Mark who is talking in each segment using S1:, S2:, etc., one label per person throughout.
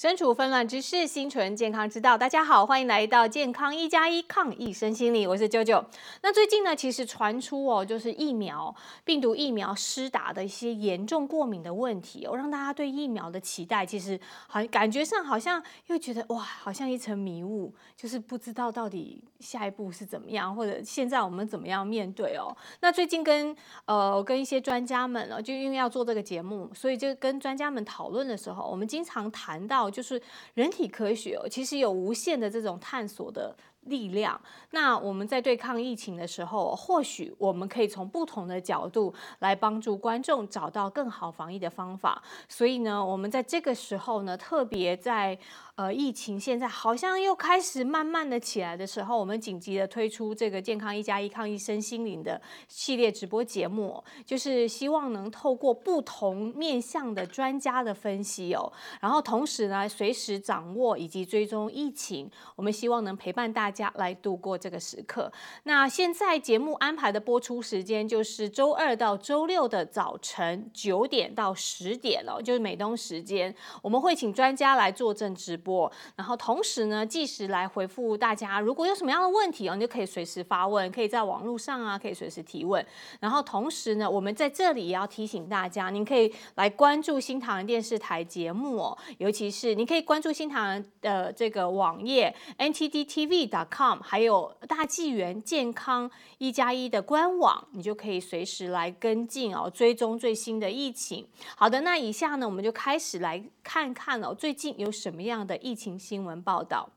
S1: 身处纷乱之事，心存健康之道。大家好，欢迎来到健康一加一抗疫身心理，我是九九。那最近呢，其实传出哦，就是疫苗病毒疫苗施打的一些严重过敏的问题哦，让大家对疫苗的期待，其实好感觉上好像又觉得哇，好像一层迷雾，就是不知道到底下一步是怎么样，或者现在我们怎么样面对哦。那最近跟呃跟一些专家们呢，就因为要做这个节目，所以就跟专家们讨论的时候，我们经常谈到。就是人体科学，其实有无限的这种探索的力量。那我们在对抗疫情的时候，或许我们可以从不同的角度来帮助观众找到更好防疫的方法。所以呢，我们在这个时候呢，特别在。呃，疫情现在好像又开始慢慢的起来的时候，我们紧急的推出这个健康一加一抗疫身心灵的系列直播节目，就是希望能透过不同面向的专家的分析哦，然后同时呢，随时掌握以及追踪疫情，我们希望能陪伴大家来度过这个时刻。那现在节目安排的播出时间就是周二到周六的早晨九点到十点哦，就是美东时间，我们会请专家来坐镇直播。然后同时呢，即时来回复大家，如果有什么样的问题哦，你就可以随时发问，可以在网络上啊，可以随时提问。然后同时呢，我们在这里也要提醒大家，您可以来关注新唐人电视台节目哦，尤其是你可以关注新唐人的这个网页 ntdtv.com，还有大纪元健康一加一的官网，你就可以随时来跟进哦，追踪最新的疫情。好的，那以下呢，我们就开始来看看哦，最近有什么样的。的疫情新闻报道，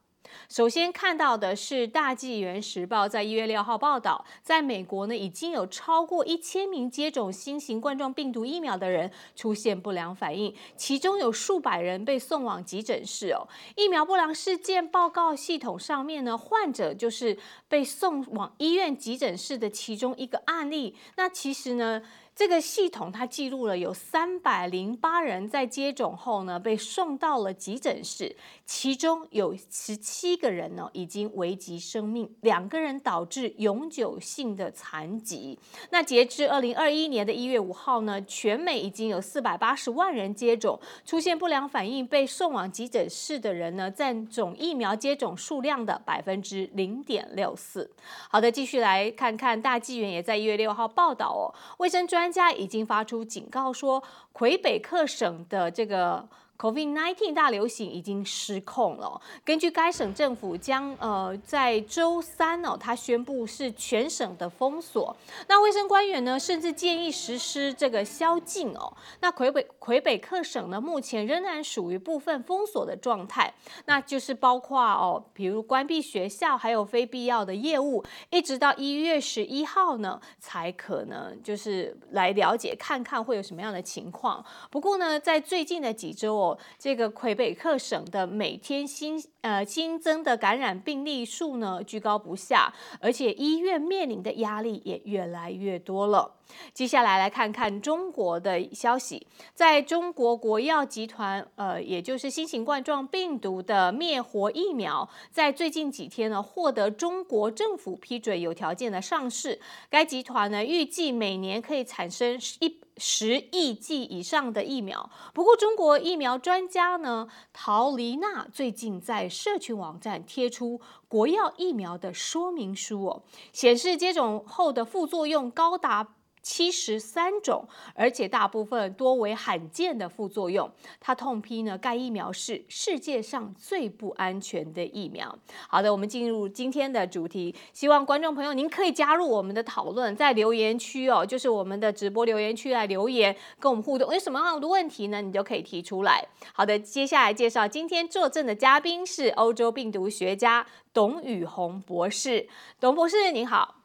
S1: 首先看到的是《大纪元时报》在一月六号报道，在美国呢，已经有超过一千名接种新型冠状病毒疫苗的人出现不良反应，其中有数百人被送往急诊室哦。疫苗不良事件报告系统上面呢，患者就是被送往医院急诊室的其中一个案例。那其实呢？这个系统它记录了有三百零八人在接种后呢被送到了急诊室，其中有十七个人呢已经危及生命，两个人导致永久性的残疾。那截至二零二一年的一月五号呢，全美已经有四百八十万人接种，出现不良反应被送往急诊室的人呢占总疫苗接种数量的百分之零点六四。好的，继续来看看大纪元也在一月六号报道哦，卫生专专家已经发出警告说，魁北克省的这个。COVID-19 大流行已经失控了。根据该省政府将呃在周三哦，他宣布是全省的封锁。那卫生官员呢，甚至建议实施这个宵禁哦。那魁北魁北克省呢，目前仍然属于部分封锁的状态，那就是包括哦，比如关闭学校，还有非必要的业务，一直到一月十一号呢，才可能就是来了解看看会有什么样的情况。不过呢，在最近的几周这个魁北克省的每天新呃新增的感染病例数呢居高不下，而且医院面临的压力也越来越多了。接下来来看看中国的消息，在中国国药集团，呃，也就是新型冠状病毒的灭活疫苗，在最近几天呢，获得中国政府批准，有条件的上市。该集团呢，预计每年可以产生一十亿剂以上的疫苗。不过，中国疫苗专家呢，陶丽娜最近在社群网站贴出国药疫苗的说明书哦，显示接种后的副作用高达。七十三种，而且大部分多为罕见的副作用。他痛批呢，该疫苗是世界上最不安全的疫苗。好的，我们进入今天的主题，希望观众朋友您可以加入我们的讨论，在留言区哦，就是我们的直播留言区来留言，跟我们互动。有什么样的问题呢？你就可以提出来。好的，接下来介绍今天坐镇的嘉宾是欧洲病毒学家董宇红博士。董博士您好。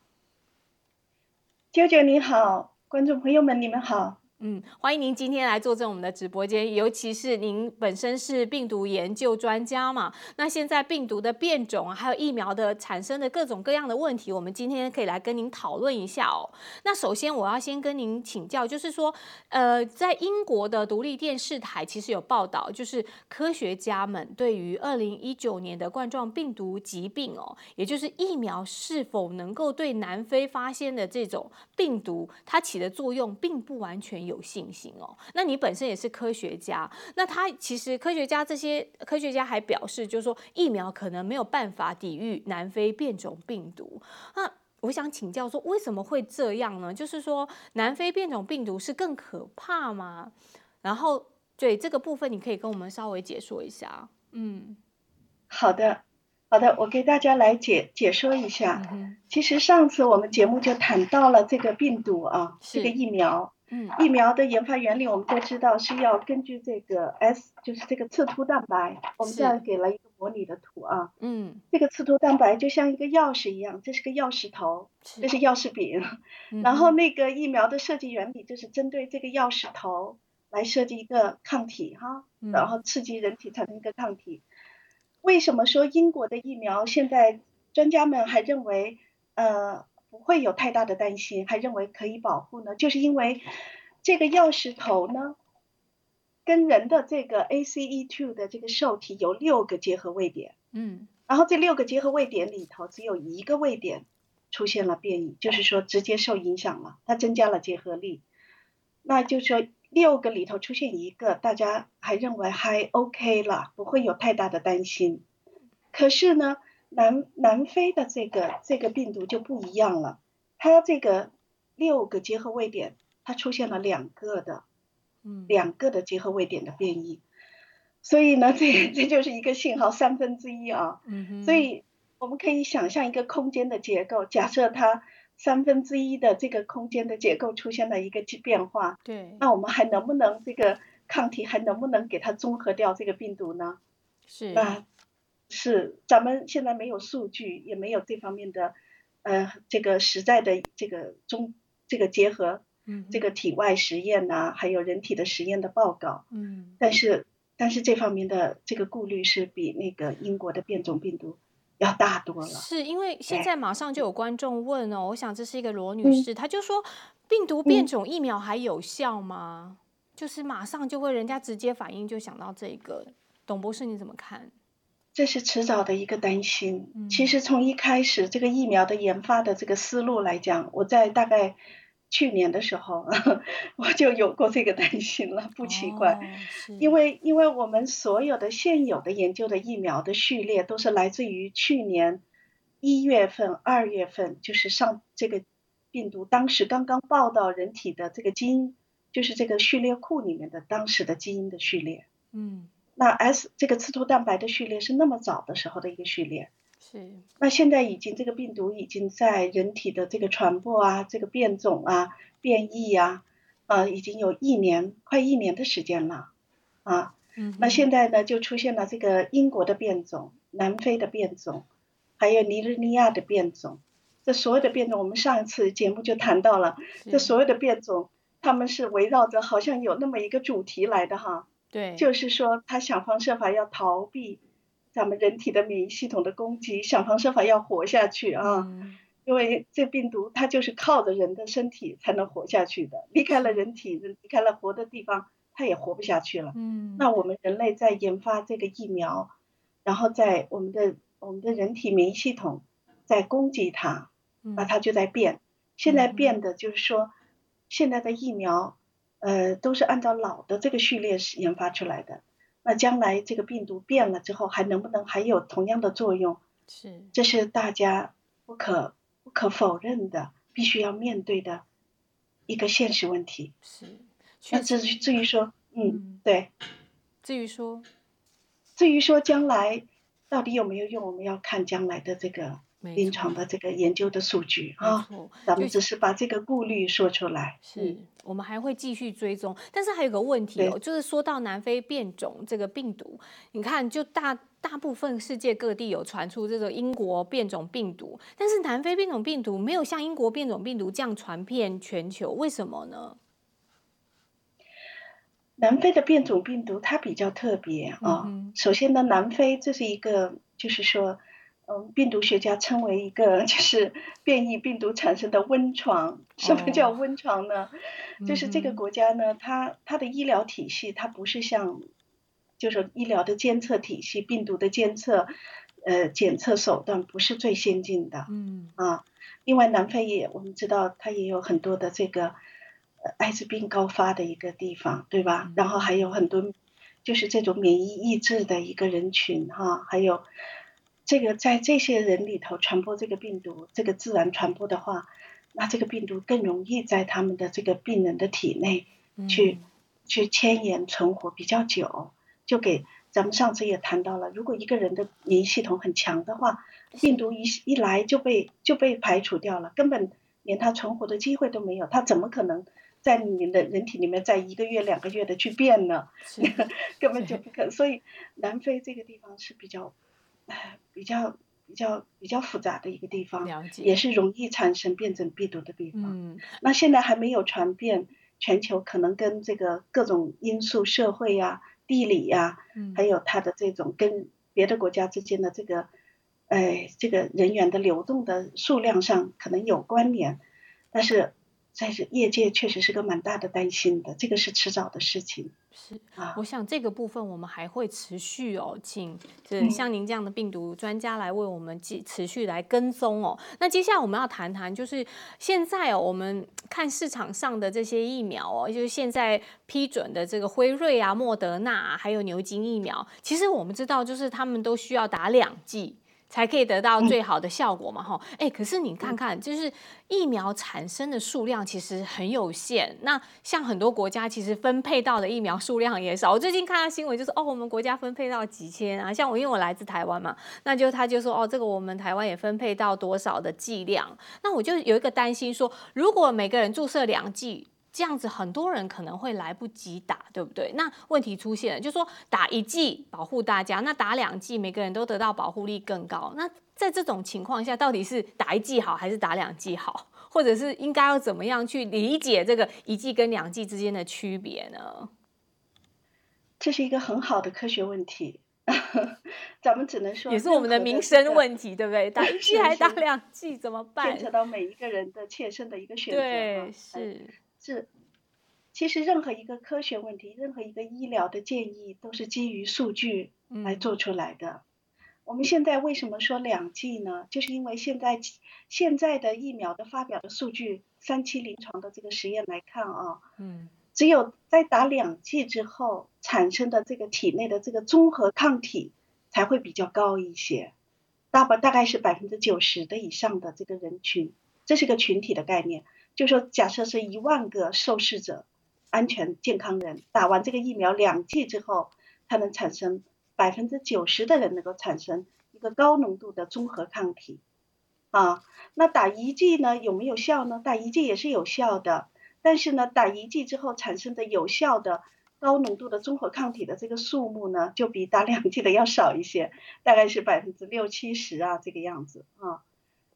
S2: 舅舅你好，观众朋友们你们好。
S1: 嗯，欢迎您今天来坐镇我们的直播间，尤其是您本身是病毒研究专家嘛。那现在病毒的变种，还有疫苗的产生的各种各样的问题，我们今天可以来跟您讨论一下哦。那首先我要先跟您请教，就是说，呃，在英国的独立电视台其实有报道，就是科学家们对于二零一九年的冠状病毒疾病哦，也就是疫苗是否能够对南非发现的这种病毒它起的作用，并不完全。有信心哦。那你本身也是科学家，那他其实科学家这些科学家还表示，就是说疫苗可能没有办法抵御南非变种病毒。那我想请教说，为什么会这样呢？就是说南非变种病毒是更可怕吗？然后对这个部分，你可以跟我们稍微解说一下。嗯，
S2: 好的。好的，我给大家来解解说一下。其实上次我们节目就谈到了这个病毒啊，这个疫苗。嗯。疫苗的研发原理我们都知道是要根据这个 S，就是这个刺突蛋白。我们这样给了一个模拟的图啊。嗯。这个刺突蛋白就像一个钥匙一样，这是个钥匙头，这是钥匙柄。然后那个疫苗的设计原理就是针对这个钥匙头来设计一个抗体哈，然后刺激人体产生一个抗体。为什么说英国的疫苗现在专家们还认为呃不会有太大的担心，还认为可以保护呢？就是因为这个钥匙头呢，跟人的这个 ACE2 的这个受体有六个结合位点，嗯，然后这六个结合位点里头只有一个位点出现了变异，就是说直接受影响了，它增加了结合力，那就说。六个里头出现一个，大家还认为还 OK 了，不会有太大的担心。可是呢，南南非的这个这个病毒就不一样了，它这个六个结合位点，它出现了两个的，嗯，两个的结合位点的变异。所以呢，这这就是一个信号三分之一啊。嗯所以我们可以想象一个空间的结构，假设它。三分之一的这个空间的结构出现了一个变化，
S1: 对，
S2: 那我们还能不能这个抗体还能不能给它综合掉这个病毒呢？
S1: 是，
S2: 那是咱们现在没有数据，也没有这方面的呃这个实在的这个中这个结合，嗯，这个体外实验呐，还有人体的实验的报告，嗯，但是但是这方面的这个顾虑是比那个英国的变种病毒。要大多了，
S1: 是因为现在马上就有观众问哦，我想这是一个罗女士，她就说病毒变种疫苗还有效吗？就是马上就会人家直接反应就想到这个，董博士你怎么看？
S2: 这是迟早的一个担心。其实从一开始这个疫苗的研发的这个思路来讲，我在大概。去年的时候，我就有过这个担心了，不奇怪，因为因为我们所有的现有的研究的疫苗的序列都是来自于去年一月份、二月份，就是上这个病毒当时刚刚报道人体的这个基因，就是这个序列库里面的当时的基因的序列。嗯，那 S 这个刺突蛋白的序列是那么早的时候的一个序列。
S1: 是，
S2: 那现在已经这个病毒已经在人体的这个传播啊，这个变种啊、变异呀，啊，已经有一年快一年的时间了，啊，嗯，那现在呢就出现了这个英国的变种、南非的变种，还有尼日利亚的变种，这所有的变种，我们上一次节目就谈到了，这所有的变种，他们是围绕着好像有那么一个主题来的哈，
S1: 对，
S2: 就是说他想方设法要逃避。咱们人体的免疫系统的攻击，想方设法要活下去啊！因为这病毒它就是靠着人的身体才能活下去的，离开了人体，离开了活的地方，它也活不下去了。嗯，那我们人类在研发这个疫苗，然后在我们的我们的人体免疫系统在攻击它，那它就在变。现在变的就是说，现在的疫苗，呃，都是按照老的这个序列是研发出来的。那将来这个病毒变了之后，还能不能还有同样的作用？
S1: 是，
S2: 这是大家不可不可否认的，必须要面对的一个现实问题。
S1: 是，
S2: 那至于至于说，嗯，对，
S1: 至于说，
S2: 至于说将来到底有没有用，我们要看将来的这个。临床的这个研究的数据啊，咱们只是把这个顾虑说出来。
S1: 是我们还会继续追踪，但是还有个问题哦，就是说到南非变种这个病毒，你看，就大大部分世界各地有传出这个英国变种病毒，但是南非变种病毒没有像英国变种病毒这样传遍全球，为什么呢？
S2: 南非的变种病毒它比较特别啊，首先呢，南非这是一个，就是说。嗯，病毒学家称为一个 就是变异病毒产生的温床。什么叫温床呢？就是这个国家呢，它它的医疗体系它不是像，就是医疗的监测体系，病毒的监测，呃，检测手段不是最先进的。嗯。啊，另外南非也我们知道它也有很多的这个，艾滋病高发的一个地方，对吧？然后还有很多就是这种免疫抑制的一个人群哈，还有这个在这些人里头传播这个病毒，这个自然传播的话，那这个病毒更容易在他们的这个病人的体内去去迁延存活比较久，就给咱们上次也谈到了，如果一个人的免疫系统很强的话，病毒一一来就被就被排除掉了，根本连他存活的机会都没有，他怎么可能？在你的人体里面，在一个月、两个月的去变呢，根本就不可。所以南非这个地方是比较，比较比较比较复杂的一个地方，也是容易产生变种病毒的地方。嗯，那现在还没有传遍全球，可能跟这个各种因素、社会呀、地理呀，还有它的这种跟别的国家之间的这个，哎，这个人员的流动的数量上可能有关联，但是。在这业界确实是个蛮大的担心的，这个是迟早的事情。
S1: 是啊，我想这个部分我们还会持续哦，请这像您这样的病毒专家来为我们继持续来跟踪哦。那接下来我们要谈谈，就是现在哦，我们看市场上的这些疫苗哦，就是现在批准的这个辉瑞啊、莫德纳还有牛津疫苗，其实我们知道，就是他们都需要打两剂。才可以得到最好的效果嘛？哈，哎，可是你看看，就是疫苗产生的数量其实很有限。那像很多国家其实分配到的疫苗数量也少。我最近看到新闻，就是哦，我们国家分配到几千啊。像我，因为我来自台湾嘛，那就他就说哦，这个我们台湾也分配到多少的剂量。那我就有一个担心说，如果每个人注射两剂。这样子很多人可能会来不及打，对不对？那问题出现了，就说打一剂保护大家，那打两剂每个人都得到保护力更高。那在这种情况下，到底是打一剂好还是打两剂好？或者是应该要怎么样去理解这个一剂跟两剂之间的区别呢？
S2: 这是一个很好的科学问题，咱们只能说
S1: 也是我们的民生问题，对不对？打一剂还打 两剂怎么办？
S2: 牵扯到每一个人的切身的一个选择，
S1: 对，是。
S2: 是，其实任何一个科学问题，任何一个医疗的建议，都是基于数据来做出来的。我们现在为什么说两剂呢？就是因为现在现在的疫苗的发表的数据，三期临床的这个实验来看啊，嗯，只有在打两剂之后产生的这个体内的这个综合抗体才会比较高一些，大吧大概是百分之九十的以上的这个人群，这是个群体的概念。就说，假设是一万个受试者，安全健康人打完这个疫苗两剂之后，它能产生百分之九十的人能够产生一个高浓度的综合抗体，啊，那打一剂呢有没有效呢？打一剂也是有效的，但是呢，打一剂之后产生的有效的高浓度的综合抗体的这个数目呢，就比打两剂的要少一些，大概是百分之六七十啊这个样子啊，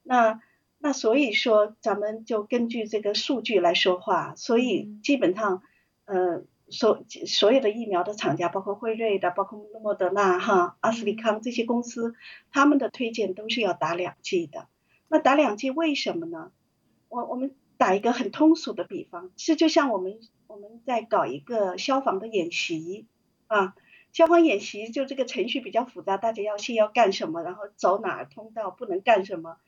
S2: 那。那所以说，咱们就根据这个数据来说话。所以基本上，呃，所所有的疫苗的厂家，包括辉瑞的，包括莫德纳、哈阿斯利康这些公司，他们的推荐都是要打两剂的。那打两剂为什么呢？我我们打一个很通俗的比方，是就像我们我们在搞一个消防的演习啊，消防演习就这个程序比较复杂，大家要先要干什么，然后走哪通道，不能干什么。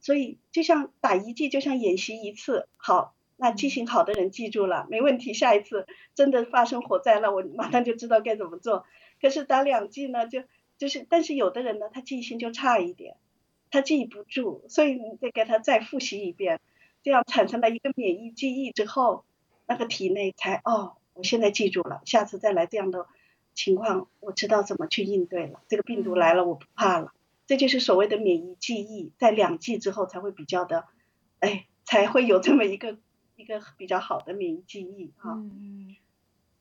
S2: 所以就像打一剂，就像演习一次，好，那记性好的人记住了，没问题。下一次真的发生火灾了，我马上就知道该怎么做。可是打两剂呢，就就是，但是有的人呢，他记性就差一点，他记不住，所以你得给他再复习一遍，这样产生了一个免疫记忆之后，那个体内才哦，我现在记住了，下次再来这样的情况，我知道怎么去应对了。这个病毒来了，我不怕了。这就是所谓的免疫记忆，在两剂之后才会比较的，哎，才会有这么一个一个比较好的免疫记忆啊。嗯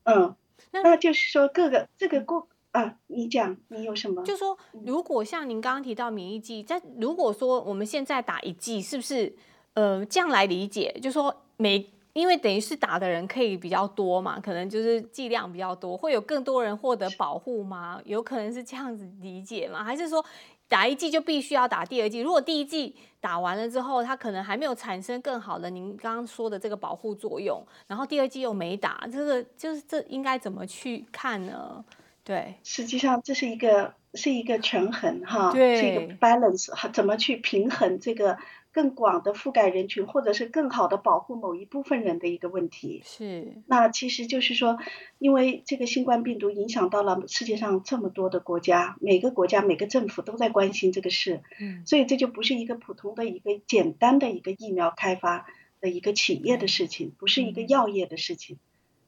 S2: 嗯。那就是说各个这个过啊，你讲你有什么？
S1: 就说如果像您刚刚提到免疫记忆，在如果说我们现在打一剂，是不是呃这样来理解？就说每因为等于是打的人可以比较多嘛，可能就是剂量比较多，会有更多人获得保护吗？有可能是这样子理解吗？还是说？打一剂就必须要打第二剂。如果第一剂打完了之后，它可能还没有产生更好的您刚刚说的这个保护作用，然后第二剂又没打，这个就是这应该怎么去看呢？对，
S2: 实际上这是一个是一个权衡哈，是一个 balance，怎么去平衡这个更广的覆盖人群，或者是更好的保护某一部分人的一个问题。
S1: 是，
S2: 那其实就是说，因为这个新冠病毒影响到了世界上这么多的国家，每个国家每个政府都在关心这个事，嗯，所以这就不是一个普通的一个简单的一个疫苗开发的一个企业的事情，不是一个药业的事情，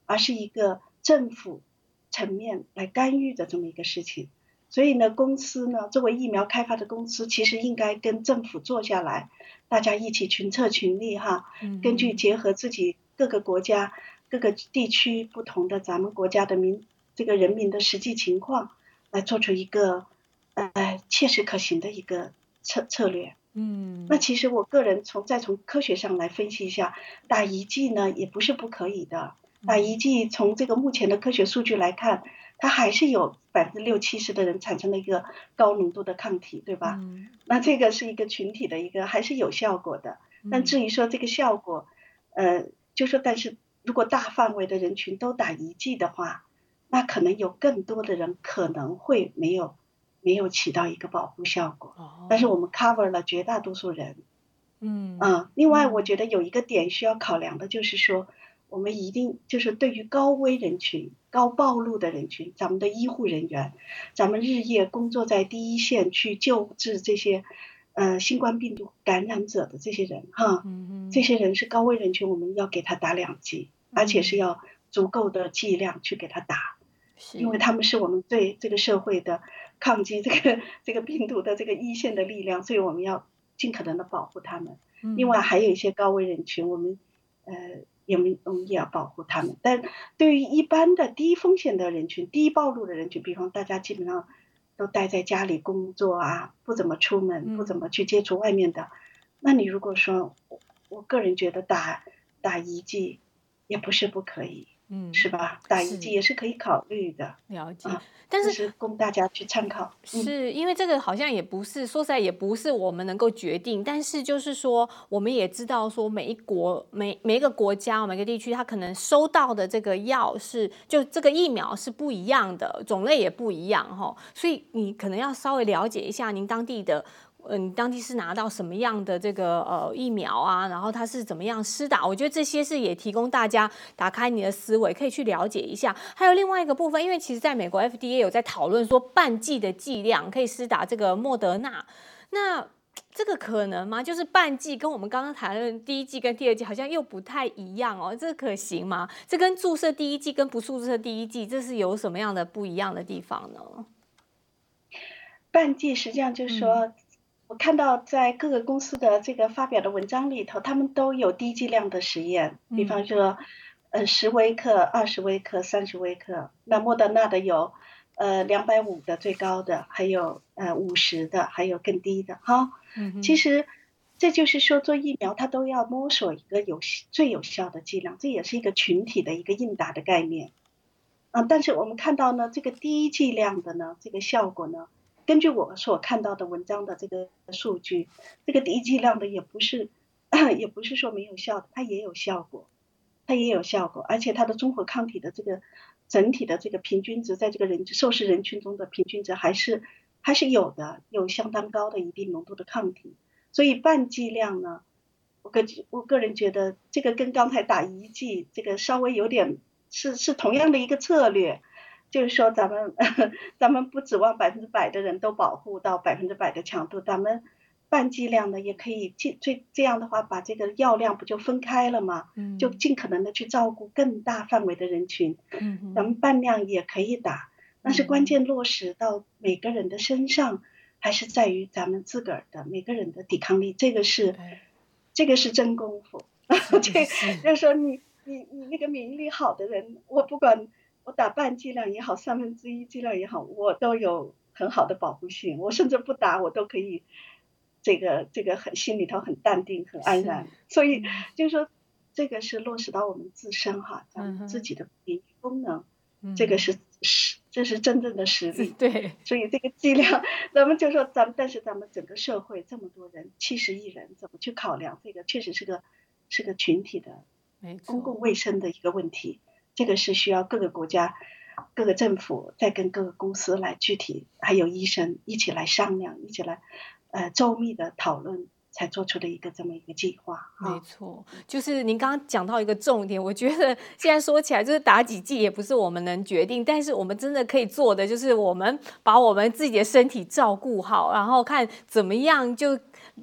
S2: 而是一个政府层面来干预的这么一个事情。所以呢，公司呢，作为疫苗开发的公司，其实应该跟政府坐下来，大家一起群策群力哈，根据结合自己各个国家、各个地区不同的咱们国家的民这个人民的实际情况，来做出一个呃切实可行的一个策策略。嗯，那其实我个人从再从科学上来分析一下，打一剂呢也不是不可以的，打一剂从这个目前的科学数据来看。它还是有百分之六七十的人产生了一个高浓度的抗体，对吧？那这个是一个群体的一个还是有效果的。但至于说这个效果，呃，就说但是如果大范围的人群都打一剂的话，那可能有更多的人可能会没有没有起到一个保护效果。但是我们 cover 了绝大多数人。嗯。啊，另外我觉得有一个点需要考量的就是说。我们一定就是对于高危人群、高暴露的人群，咱们的医护人员，咱们日夜工作在第一线去救治这些，呃，新冠病毒感染者的这些人，哈，这些人是高危人群，我们要给他打两剂，而且是要足够的剂量去给他打，因为他们是我们对这个社会的抗击这个这个病毒的这个一线的力量，所以我们要尽可能的保护他们。另外还有一些高危人群，我们，呃。我们我们也要保护他们，但对于一般的低风险的人群、低暴露的人群，比方大家基本上都待在家里工作啊，不怎么出门，不怎么去接触外面的，那你如果说，我个人觉得打打一剂也不是不可以。嗯，是吧？打一剂也是可以考虑的。
S1: 了解，但是
S2: 供大家去参考。
S1: 是因为这个好像也不是说实在也不是我们能够决定，但是就是说我们也知道说每一国每每一个国家每个地区，它可能收到的这个药是就这个疫苗是不一样的，种类也不一样哈，所以你可能要稍微了解一下您当地的。嗯，当地是拿到什么样的这个呃疫苗啊？然后它是怎么样施打？我觉得这些是也提供大家打开你的思维，可以去了解一下。还有另外一个部分，因为其实在美国 FDA 有在讨论说半剂的剂量可以施打这个莫德纳，那 这个可能吗？就是半剂跟我们刚刚谈论第一剂跟第二剂好像又不太一样哦，这可行吗？这跟注射第一剂跟不注射第一剂，这是有什么样的不一样的地方呢？
S2: 半剂实际上就是说。我看到在各个公司的这个发表的文章里头，他们都有低剂量的实验，比方说，呃，十微克、二十微克、三十微克。那莫德纳的有，呃，两百五的最高的，还有呃五十的，还有更低的哈。嗯其实这就是说做疫苗，它都要摸索一个有最有效的剂量，这也是一个群体的一个应答的概念。嗯，但是我们看到呢，这个低剂量的呢，这个效果呢。根据我所看到的文章的这个数据，这个低剂量的也不是，也不是说没有效的，它也有效果，它也有效果，而且它的综合抗体的这个整体的这个平均值，在这个人受试人群中的平均值还是还是有的，有相当高的一定浓度的抗体。所以半剂量呢，我个我个人觉得这个跟刚才打一剂这个稍微有点是是同样的一个策略。就是说，咱们 咱们不指望百分之百的人都保护到百分之百的强度，咱们半剂量的也可以尽最这样的话，把这个药量不就分开了吗？嗯，就尽可能的去照顾更大范围的人群。嗯，咱们半量也可以打，但是关键落实到每个人的身上，还是在于咱们自个儿的每个人的抵抗力，这个是这个是真功夫。这就是说，你你你那个免疫力好的人，我不管。我打半剂量也好，三分之一剂量也好，我都有很好的保护性。我甚至不打，我都可以，这个这个很心里头很淡定、很安然。所以就是说，这个是落实到我们自身哈，咱们自己的免疫功能，这个是实，这是真正的实力。
S1: 对。
S2: 所以这个剂量，咱们就说咱们，但是咱们整个社会这么多人，七十亿人，怎么去考量这个？确实是个是个群体的公共卫生的一个问题。这个是需要各个国家、各个政府再跟各个公司来具体，还有医生一起来商量，一起来呃周密的讨论，才做出的一个这么一个计划。
S1: 没错，就是您刚刚讲到一个重点，我觉得现在说起来，就是打几剂也不是我们能决定，但是我们真的可以做的，就是我们把我们自己的身体照顾好，然后看怎么样就。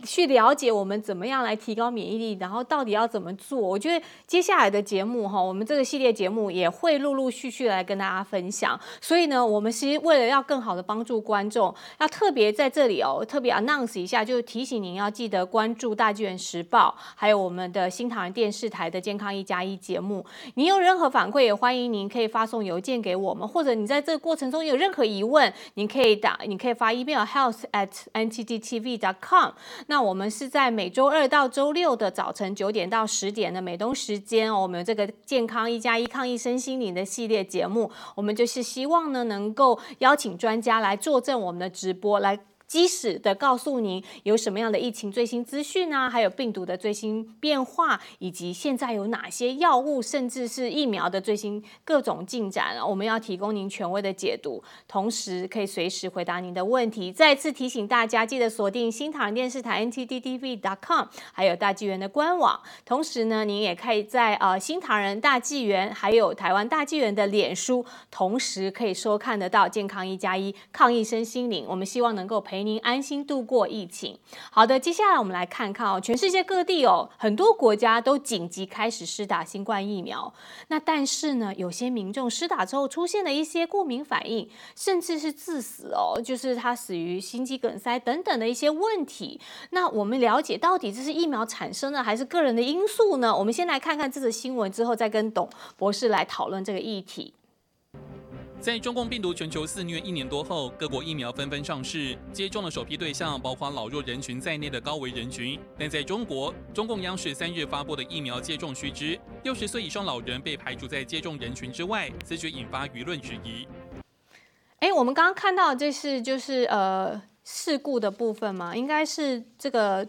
S1: 去了解我们怎么样来提高免疫力，然后到底要怎么做？我觉得接下来的节目哈，我们这个系列节目也会陆陆续续来跟大家分享。所以呢，我们其实为了要更好的帮助观众，要特别在这里哦，特别 announce 一下，就是提醒您要记得关注大纪元时报，还有我们的新唐人电视台的健康一加一节目。您有任何反馈，也欢迎您可以发送邮件给我们，或者你在这个过程中有任何疑问，您可以打，你可以发 email health at ntdtv.com。那我们是在每周二到周六的早晨九点到十点的美东时间哦，我们这个健康一加一抗疫身心灵的系列节目，我们就是希望呢能够邀请专家来坐镇我们的直播来。及时的告诉您有什么样的疫情最新资讯啊，还有病毒的最新变化，以及现在有哪些药物，甚至是疫苗的最新各种进展，我们要提供您权威的解读，同时可以随时回答您的问题。再次提醒大家，记得锁定新唐人电视台 ntdtv.com，还有大纪元的官网。同时呢，您也可以在呃新唐人大纪元，还有台湾大纪元的脸书，同时可以收看得到健康一加一抗疫身心灵。我们希望能够陪。陪您安心度过疫情。好的，接下来我们来看看哦，全世界各地哦，很多国家都紧急开始施打新冠疫苗。那但是呢，有些民众施打之后出现了一些过敏反应，甚至是致死哦，就是他死于心肌梗塞等等的一些问题。那我们了解到底这是疫苗产生的还是个人的因素呢？我们先来看看这则新闻，之后再跟董博士来讨论这个议题。
S3: 在中共病毒全球肆虐一年多后，各国疫苗纷纷上市，接种的首批对象包括老弱人群在内的高危人群。但在中国，中共央视三日发布的疫苗接种须知，六十岁以上老人被排除在接种人群之外，此举引发舆论质疑。
S1: 哎，我们刚刚看到这是就是呃事故的部分吗？应该是这个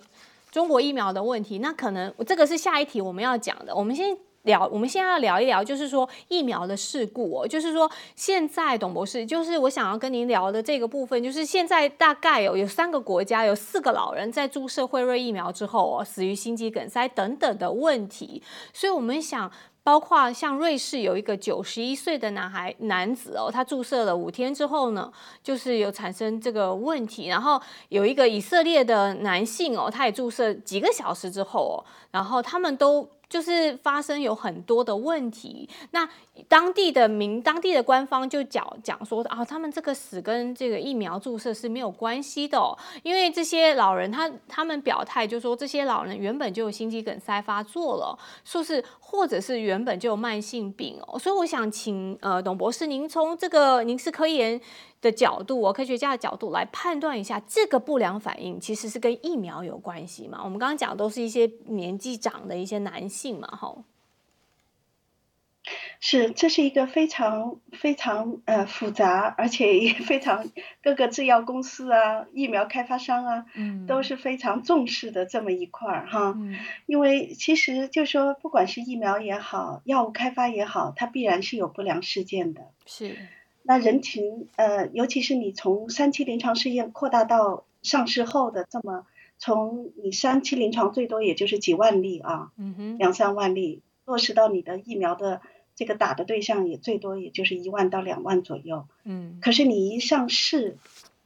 S1: 中国疫苗的问题。那可能这个是下一题我们要讲的。我们先。聊，我们现在要聊一聊，就是说疫苗的事故哦，就是说现在董博士，就是我想要跟您聊的这个部分，就是现在大概有有三个国家有四个老人在注射辉瑞疫苗之后哦，死于心肌梗塞等等的问题，所以我们想，包括像瑞士有一个九十一岁的男孩男子哦，他注射了五天之后呢，就是有产生这个问题，然后有一个以色列的男性哦，他也注射几个小时之后哦，然后他们都。就是发生有很多的问题，那当地的民、当地的官方就讲讲说啊，他们这个死跟这个疫苗注射是没有关系的，因为这些老人他他们表态就说这些老人原本就有心肌梗塞发作了，说是或者是原本就有慢性病哦，所以我想请呃董博士，您从这个您是科研。的角度，我科学家的角度来判断一下，这个不良反应其实是跟疫苗有关系嘛？我们刚刚讲都是一些年纪长的一些男性嘛，哈。
S2: 是，这是一个非常非常呃复杂，而且也非常各个制药公司啊、疫苗开发商啊，嗯，都是非常重视的这么一块儿哈。嗯。因为其实就说，不管是疫苗也好，药物开发也好，它必然是有不良事件的。
S1: 是。
S2: 那人群，呃，尤其是你从三期临床试验扩大到上市后的这么，从你三期临床最多也就是几万例啊，嗯哼，两三万例，落实到你的疫苗的这个打的对象也最多也就是一万到两万左右，嗯，可是你一上市，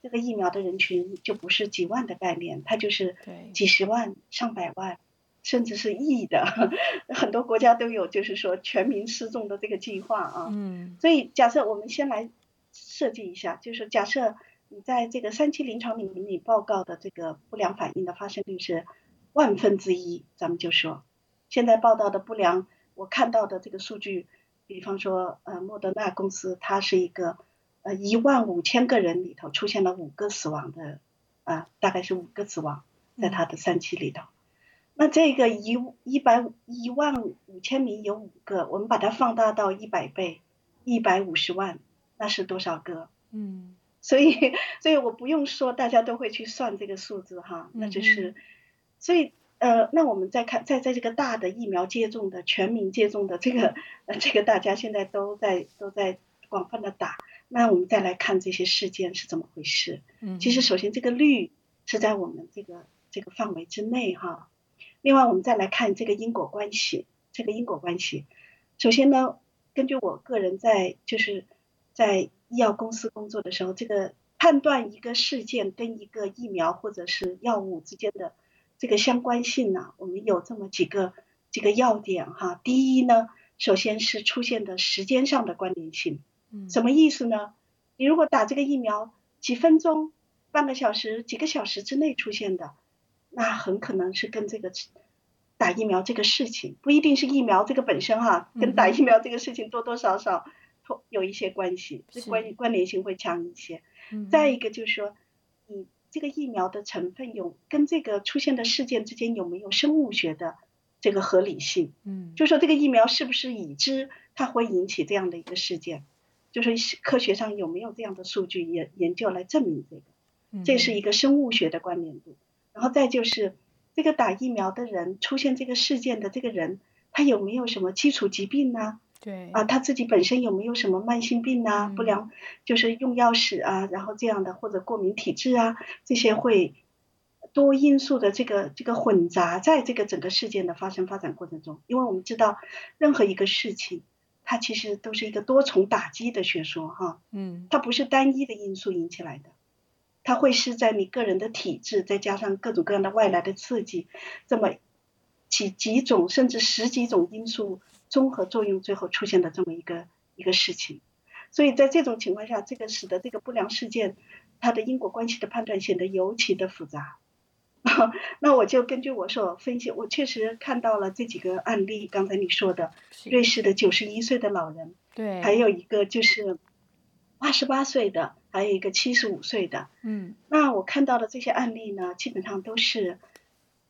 S2: 这个疫苗的人群就不是几万的概念，它就是几十万、上百万。甚至是亿的，很多国家都有，就是说全民失重的这个计划啊。嗯。所以假设我们先来设计一下，就是假设你在这个三期临床里面你报告的这个不良反应的发生率是万分之一，咱们就说现在报道的不良，我看到的这个数据，比方说呃莫德纳公司，它是一个呃一万五千个人里头出现了五个死亡的，啊大概是五个死亡在它的三期里头。那这个一一百一万五千名有五个，我们把它放大到一百倍，一百五十万，那是多少个？嗯，所以所以我不用说，大家都会去算这个数字哈，那就是，所以呃，那我们再看在在这个大的疫苗接种的全民接种的这个呃这个大家现在都在都在广泛的打，那我们再来看这些事件是怎么回事？嗯，其实首先这个率是在我们这个。这个范围之内哈。另外，我们再来看这个因果关系，这个因果关系，首先呢，根据我个人在就是在医药公司工作的时候，这个判断一个事件跟一个疫苗或者是药物之间的这个相关性呢，我们有这么几个几个要点哈。第一呢，首先是出现的时间上的关联性，嗯，什么意思呢？你如果打这个疫苗几分钟、半个小时、几个小时之内出现的，那很可能是跟这个打疫苗这个事情不一定是疫苗这个本身哈，跟打疫苗这个事情多多少少有一些关系，这关关联性会强一些。再一个就是说，你这个疫苗的成分有跟这个出现的事件之间有没有生物学的这个合理性？嗯，就说这个疫苗是不是已知它会引起这样的一个事件？就是科学上有没有这样的数据研研究来证明这个？这是一个生物学的关联度。然后再就是这个打疫苗的人出现这个事件的这个人，他有没有什么基础疾病呢？
S1: 对
S2: 啊，他自己本身有没有什么慢性病啊？不良就是用药史啊，然后这样的或者过敏体质啊，这些会多因素的这个这个混杂在这个整个事件的发生发展过程中。因为我们知道任何一个事情。它其实都是一个多重打击的学说，哈，嗯，它不是单一的因素引起来的，它会是在你个人的体质，再加上各种各样的外来的刺激，这么几几种甚至十几种因素综合作用，最后出现的这么一个一个事情。所以在这种情况下，这个使得这个不良事件它的因果关系的判断显得尤其的复杂。那我就根据我所分析，我确实看到了这几个案例。刚才你说的，瑞士的九十一岁的老人，
S1: 对，
S2: 还有一个就是八十八岁的，还有一个七十五岁的。嗯，那我看到的这些案例呢，基本上都是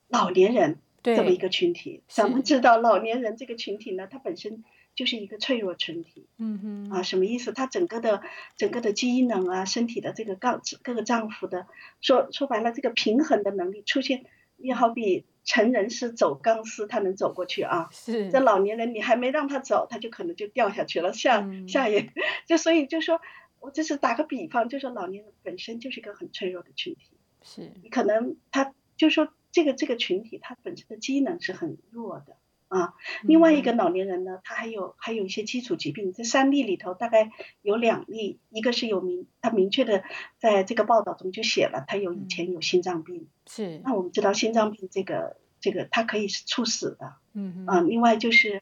S2: 老年人这么一个群体。咱们知道，老年人这个群体呢，它本身。就是一个脆弱群体，嗯哼，啊，什么意思？他整个的整个的机能啊，身体的这个各各个脏腑的，说说白了，这个平衡的能力出现，你好比成人是走钢丝，他能走过去啊，
S1: 是，
S2: 这老年人你还没让他走，他就可能就掉下去了，下下也，就所以就说，我只是打个比方，就说老年人本身就是一个很脆弱的群体，
S1: 是。
S2: 你可能他就说这个这个群体他本身的机能是很弱的。啊，另外一。个老年人呢，他还有还有一些基础疾病，这三例里头大概有两例，一个是有明，他明确的在这个报道中就写了，他有以前有心脏病，
S1: 是。
S2: 那我们知道心脏病这个这个它可以是猝死的，嗯嗯啊，另外就是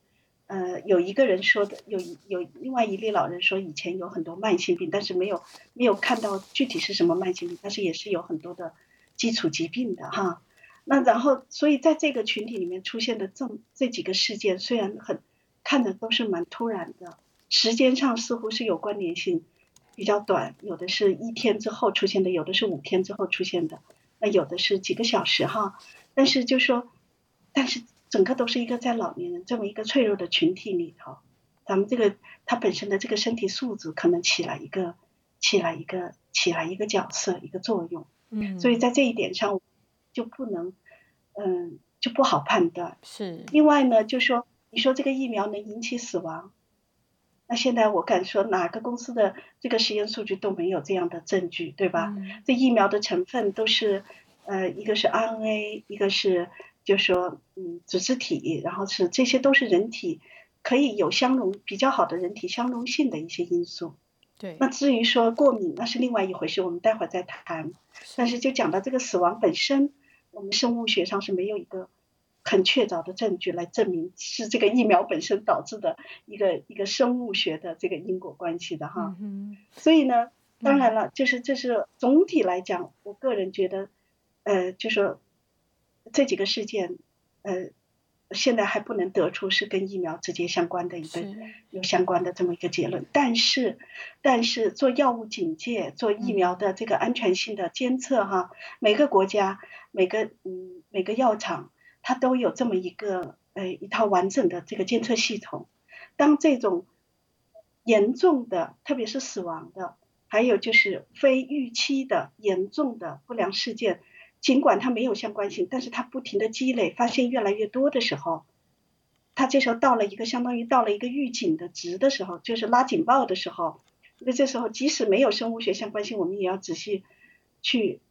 S2: 呃有一个人说的，有有另外一例老人说以前有很多慢性病，但是没有没有看到具体是什么慢性病，但是也是有很多的基础疾病的哈。那然后，所以在这个群体里面出现的这这几个事件，虽然很看着都是蛮突然的，时间上似乎是有关联性，比较短，有的是一天之后出现的，有的是五天之后出现的，那有的是几个小时哈。但是就说，但是整个都是一个在老年人这么一个脆弱的群体里头，咱们这个他本身的这个身体素质可能起了一个起了一个起了一个角色一个作用。嗯。所以在这一点上。就不能，嗯，就不好判断。
S1: 是。
S2: 另外呢，就说你说这个疫苗能引起死亡，那现在我敢说哪个公司的这个实验数据都没有这样的证据，对吧？这疫苗的成分都是，呃，一个是 RNA，一个是就说嗯组织体，然后是这些都是人体可以有相容比较好的人体相容性的一些因素。
S1: 对。
S2: 那至于说过敏，那是另外一回事，我们待会儿再谈。但是就讲到这个死亡本身。我们生物学上是没有一个很确凿的证据来证明是这个疫苗本身导致的一个一个生物学的这个因果关系的哈，嗯所以呢，当然了，就是这是总体来讲，我个人觉得，呃，就说这几个事件，呃。现在还不能得出是跟疫苗直接相关的一个有相关的这么一个结论，但是，但是做药物警戒、做疫苗的这个安全性的监测哈，每个国家、每个嗯每个药厂它都有这么一个呃一套完整的这个监测系统。当这种严重的，特别是死亡的，还有就是非预期的严重的不良事件。尽管它没有相关性，但是它不停的积累，发现越来越多的时候，它这时候到了一个相当于到了一个预警的值的时候，就是拉警报的时候，那这时候即使没有生物学相关性，我们也要仔细去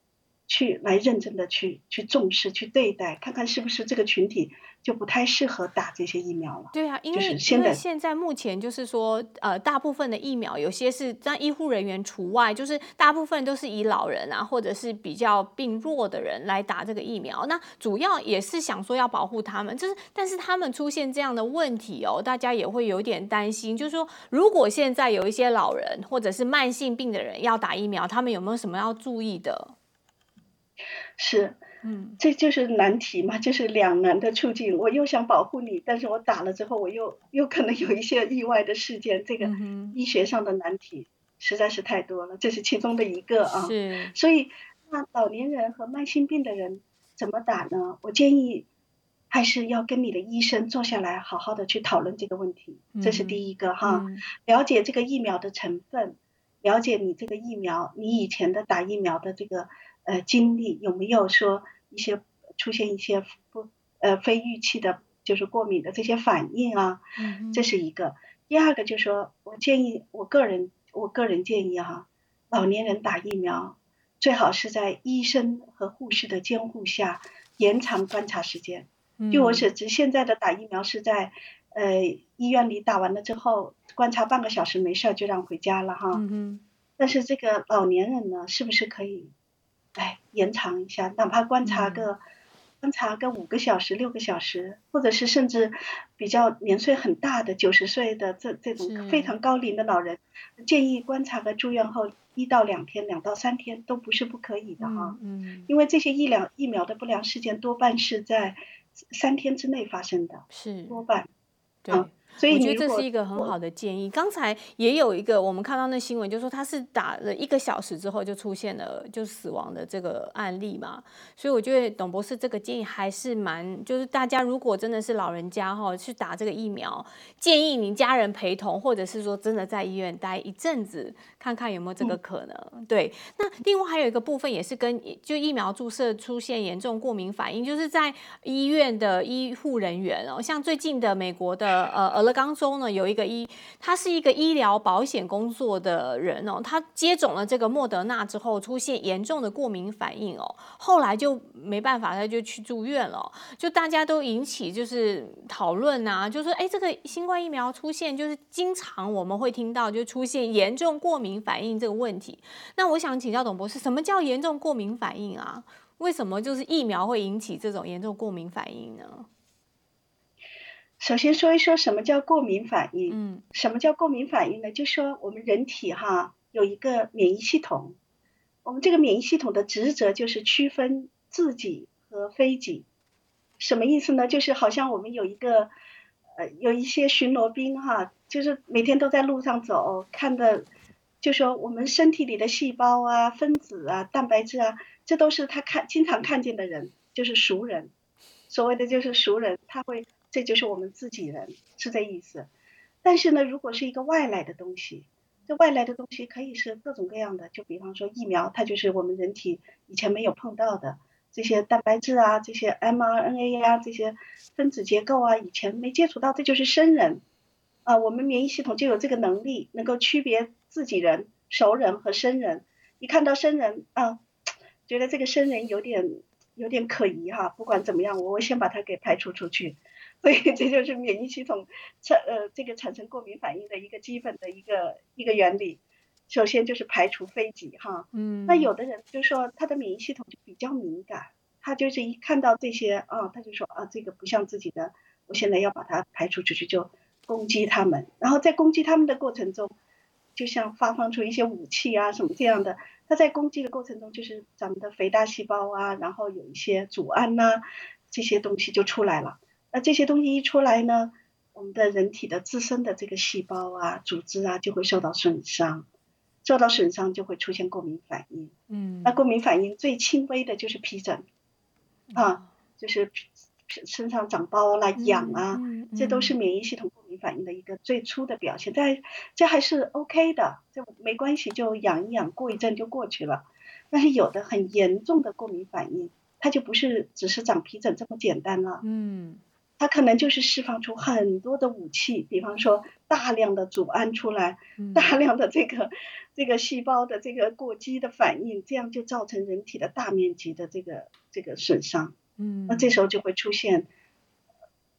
S2: 去来认真的去去重视去对待，看看是不是这个群体就不太适合打这些疫苗了。
S1: 对啊，因为因为现在目前就是说，呃，大部分的疫苗有些是让医护人员除外，就是大部分都是以老人啊，或者是比较病弱的人来打这个疫苗。那主要也是想说要保护他们，就是但是他们出现这样的问题哦，大家也会有点担心，就是说如果现在有一些老人或者是慢性病的人要打疫苗，他们有没有什么要注意的？
S2: 是，嗯，这就是难题嘛，就是两难的处境。我又想保护你，但是我打了之后，我又又可能有一些意外的事件。这个医学上的难题实在是太多了，这是其中的一个啊。
S1: 是，
S2: 所以那老年人和慢性病的人怎么打呢？我建议还是要跟你的医生坐下来，好好的去讨论这个问题。这是第一个哈，了解这个疫苗的成分，了解你这个疫苗，你以前的打疫苗的这个。呃，经历有没有说一些出现一些不呃非预期的，就是过敏的这些反应啊？嗯，这是一个。第二个就是说我建议，我个人我个人建议哈，老年人打疫苗最好是在医生和护士的监护下延长观察时间。据我所知，现在的打疫苗是在呃医院里打完了之后观察半个小时没事就让回家了哈。嗯但是这个老年人呢，是不是可以？哎，延长一下，哪怕观察个观察个五个小时、六个小时，或者是甚至比较年岁很大的九十岁的这这种非常高龄的老人，建议观察个住院后一到两天、两到三天都不是不可以的哈。嗯。因为这些疫疗疫苗的不良事件多半是在三天之内发生的，
S1: 是
S2: 多半。
S1: 对。所以我觉得这是一个很好的建议。刚才也有一个我们看到那新闻，就说他是打了一个小时之后就出现了就死亡的这个案例嘛。所以我觉得董博士这个建议还是蛮，就是大家如果真的是老人家哈去打这个疫苗，建议您家人陪同，或者是说真的在医院待一阵子，看看有没有这个可能。对。那另外还有一个部分也是跟就疫苗注射出现严重过敏反应，就是在医院的医护人员哦，像最近的美国的呃。刚中呢有一个医，他是一个医疗保险工作的人哦，他接种了这个莫德纳之后出现严重的过敏反应哦，后来就没办法，他就去住院了。就大家都引起就是讨论啊，就说哎，这个新冠疫苗出现就是经常我们会听到就出现严重过敏反应这个问题。那我想请教董博士，什么叫严重过敏反应啊？为什么就是疫苗会引起这种严重过敏反应呢？
S2: 首先说一说什么叫过敏反应。嗯，什么叫过敏反应呢？就说我们人体哈有一个免疫系统，我们这个免疫系统的职责就是区分自己和非己。什么意思呢？就是好像我们有一个呃有一些巡逻兵哈，就是每天都在路上走，看的就说我们身体里的细胞啊、分子啊、蛋白质啊，这都是他看经常看见的人，就是熟人。所谓的就是熟人，他会。这就是我们自己人，是这意思。但是呢，如果是一个外来的东西，这外来的东西可以是各种各样的。就比方说疫苗，它就是我们人体以前没有碰到的这些蛋白质啊，这些 mRNA 呀，这些分子结构啊，以前没接触到，这就是生人啊。我们免疫系统就有这个能力，能够区别自己人、熟人和生人。一看到生人啊，觉得这个生人有点有点可疑哈。不管怎么样，我会先把它给排除出去。所以这就是免疫系统产呃这个产生过敏反应的一个基本的一个一个原理。首先就是排除非己哈，嗯，那有的人就说他的免疫系统就比较敏感，他就是一看到这些啊，他就说啊这个不像自己的，我现在要把它排除出去，就攻击他们。然后在攻击他们的过程中，就像发放出一些武器啊什么这样的。他在攻击的过程中，就是咱们的肥大细胞啊，然后有一些组胺呐这些东西就出来了。那这些东西一出来呢，我们的人体的自身的这个细胞啊、组织啊就会受到损伤，受到损伤就会出现过敏反应。嗯，那过敏反应最轻微的就是皮疹，啊，就是身上长包啦、痒啊，这都是免疫系统过敏反应的一个最初的表现。但这还是 OK 的，这没关系，就养一养，过一阵就过去了。但是有的很严重的过敏反应，它就不是只是长皮疹这么简单了。嗯。它可能就是释放出很多的武器，比方说大量的组胺出来，大量的这个这个细胞的这个过激的反应，这样就造成人体的大面积的这个这个损伤。嗯，那这时候就会出现，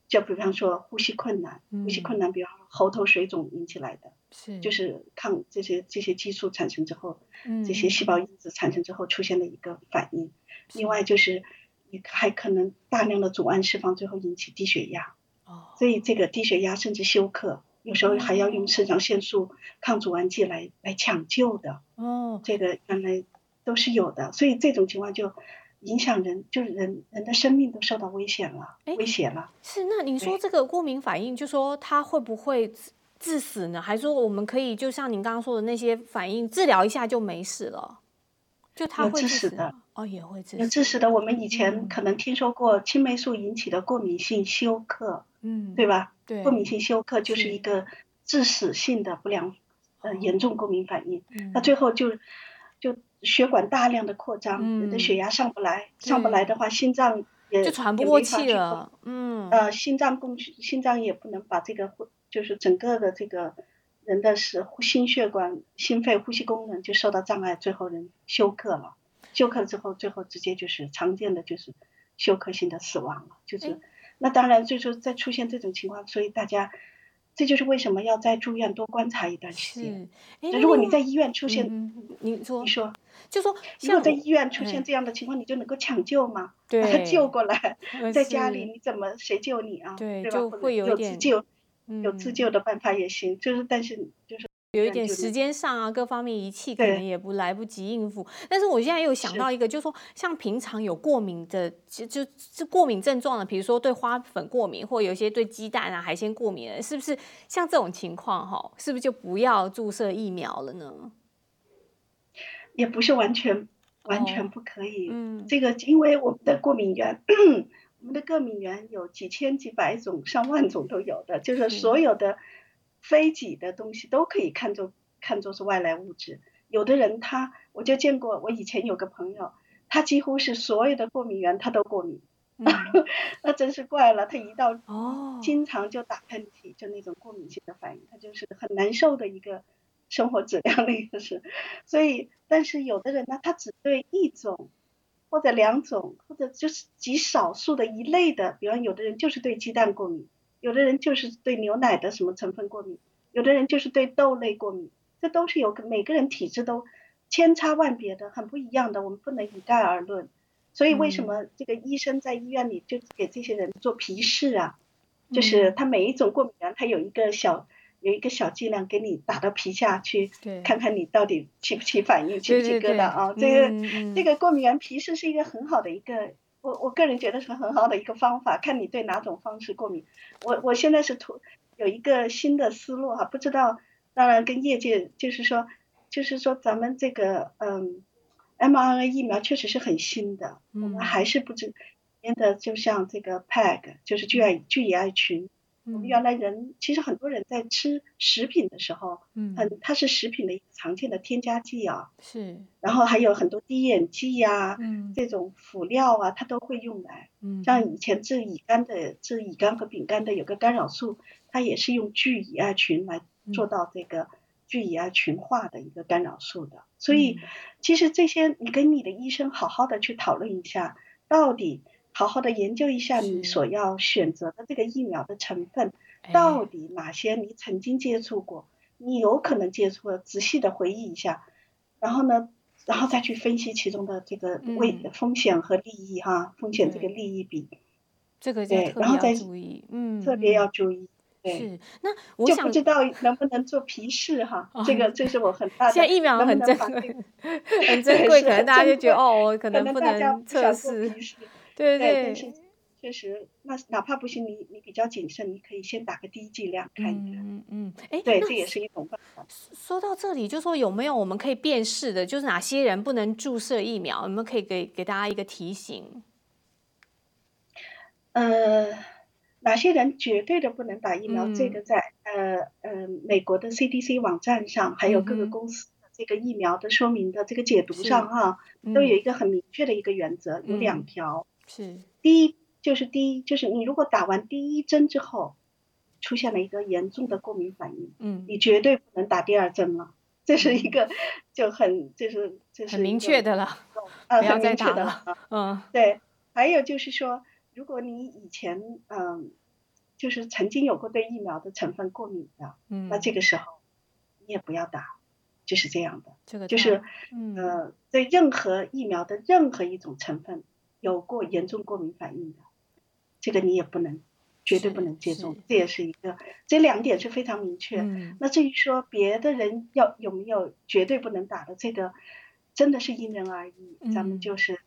S2: 就比方说呼吸困难，呼吸困难，比方说喉头水肿引起来的，是就是抗这些这些激素产生之后，这些细胞因子产生之后出现的一个反应。另外就是。你还可能大量的组胺释放，最后引起低血压。哦，所以这个低血压甚至休克，有时候还要用肾上腺素抗组胺剂来来抢救的。哦，这个原来都是有的，所以这种情况就影响人，就是人人的生命都受到危险了，危险了。
S1: 是，那你说这个过敏反应，就说它会不会致死呢？还是说我们可以就像您刚刚说的那些反应，治疗一下就没事了？就他会致死的。哦，也会致
S2: 有致死的。我们以前可能听说过青霉素引起的过敏性休克，嗯，对吧？对，过敏性休克就是一个致死性的不良呃严重过敏反应。那最后就就血管大量的扩张，人的血压上不来，上不来的话，心脏也
S1: 就喘不过气了。嗯，
S2: 呃，心脏供心脏也不能把这个就是整个的这个人的是心血管、心肺、呼吸功能就受到障碍，最后人休克了。休克之后，最后直接就是常见的就是休克性的死亡了，就是那当然就是再出现这种情况，所以大家这就是为什么要在住院多观察一段时间。如果你在医院出现，
S1: 你说
S2: 你说，
S1: 就说
S2: 如果在医院出现这样的情况，你就能够抢救吗？把他救过来，在家里你怎么谁救你啊？对吧？有自救，有自救的办法也行，就是但是就是。
S1: 有一点时间上啊，各方面仪器可能也不来不及应付。但是我现在又想到一个，就是说像平常有过敏的，就就过敏症状的，比如说对花粉过敏，或有些对鸡蛋啊、海鲜过敏的，是不是像这种情况哈，是不是就不要注射疫苗了呢？
S2: 也不是完全完全不可以。嗯，这个因为我们的过敏源，我们的过敏源有几千几百种、上万种都有的，就是所有的。非己的东西都可以看作看作是外来物质。有的人他，我就见过，我以前有个朋友，他几乎是所有的过敏源他都过敏，那真是怪了。他一到哦，经常就打喷嚏，就那种过敏性的反应，他就是很难受的一个生活质量的一个是。所以，但是有的人呢，他只对一种或者两种，或者就是极少数的一类的，比方有的人就是对鸡蛋过敏。有的人就是对牛奶的什么成分过敏，有的人就是对豆类过敏，这都是有每个人体质都千差万别的，很不一样的，我们不能一概而论。所以为什么这个医生在医院里就给这些人做皮试啊？就是他每一种过敏源，他有一个小有一个小剂量给你打到皮下去，看看你到底起不起反应，起不起疙瘩啊？这个这个过敏原皮试是一个很好的一个。我我个人觉得是很好的一个方法，看你对哪种方式过敏。我我现在是图有一个新的思路哈，不知道，当然跟业界就是说，就是说咱们这个嗯，mRNA 疫苗确实是很新的，我们还是不知边的，就像这个 PEG，就是聚爱聚乙爱群。我们原来人其实很多人在吃食品的时候，嗯，很它是食品的一个常见的添加剂啊，是，然后还有很多滴眼剂呀，嗯，这种辅料啊，它都会用来，嗯，像以前治乙肝的治乙肝和丙肝的有个干扰素，它也是用聚乙二醇来做到这个聚乙二醇化的一个干扰素的，所以其实这些你跟你的医生好好的去讨论一下，到底。好好的研究一下你所要选择的这个疫苗的成分，到底哪些你曾经接触过，你有可能接触，仔细的回忆一下，然后呢，然后再去分析其中的这个危风险和利益哈，风险这个利益比，
S1: 这个对，然后再注意，嗯，
S2: 特别要注意，
S1: 对，那我
S2: 就不知道能不能做皮试哈，这个这是我很大的，
S1: 现在疫苗很 珍贵，很珍贵，可能大家就觉得哦，可能不能测试。对对对，
S2: 确实，那哪怕不行，你你比较谨慎，你可以先打个低剂量看一看。嗯嗯，哎，对，这也是一种办法。
S1: 说到这里，就说有没有我们可以辨识的，就是哪些人不能注射疫苗？我们可以给给大家一个提醒。
S2: 呃，哪些人绝对的不能打疫苗？这个在呃呃美国的 CDC 网站上，还有各个公司的这个疫苗的说明的这个解读上哈，都有一个很明确的一个原则，有两条。是。第一，就是第一，就是你如果打完第一针之后，出现了一个严重的过敏反应，嗯，你绝对不能打第二针了。这是一个就很就是就是
S1: 很明确的了，
S2: 啊，很明确的了，嗯，对。还有就是说，如果你以前嗯，就是曾经有过对疫苗的成分过敏的，嗯，那这个时候你也不要打，就是这样的。
S1: 这个。
S2: 就是，呃，对任何疫苗的任何一种成分有过严重过敏反应的，这个你也不能。绝对不能接种，这也是一个，这两点是非常明确。那至于说别的人要有没有绝对不能打的，这个真的是因人而异。咱们就是，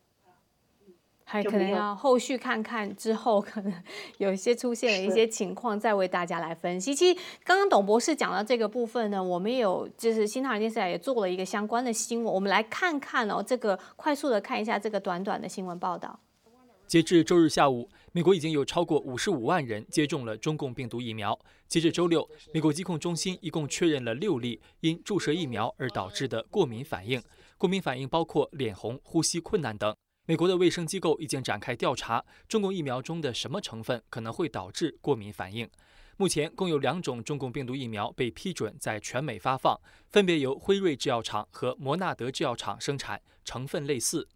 S1: 还可能要后续看看之后，可能 有一些出现的一些情况，再为大家来分析。其实刚刚董博士讲到这个部分呢，我们有就是新唐人电视台也做了一个相关的新闻，我们来看看哦，这个快速的看一下这个短短的新闻报道。
S4: 截至周日下午，美国已经有超过五十五万人接种了中共病毒疫苗。截至周六，美国疾控中心一共确认了六例因注射疫苗而导致的过敏反应，过敏反应包括脸红、呼吸困难等。美国的卫生机构已经展开调查，中共疫苗中的什么成分可能会导致过敏反应。目前共有两种中共病毒疫苗被批准在全美发放，分别由辉瑞制药厂和摩纳德制药厂生产，成分类似。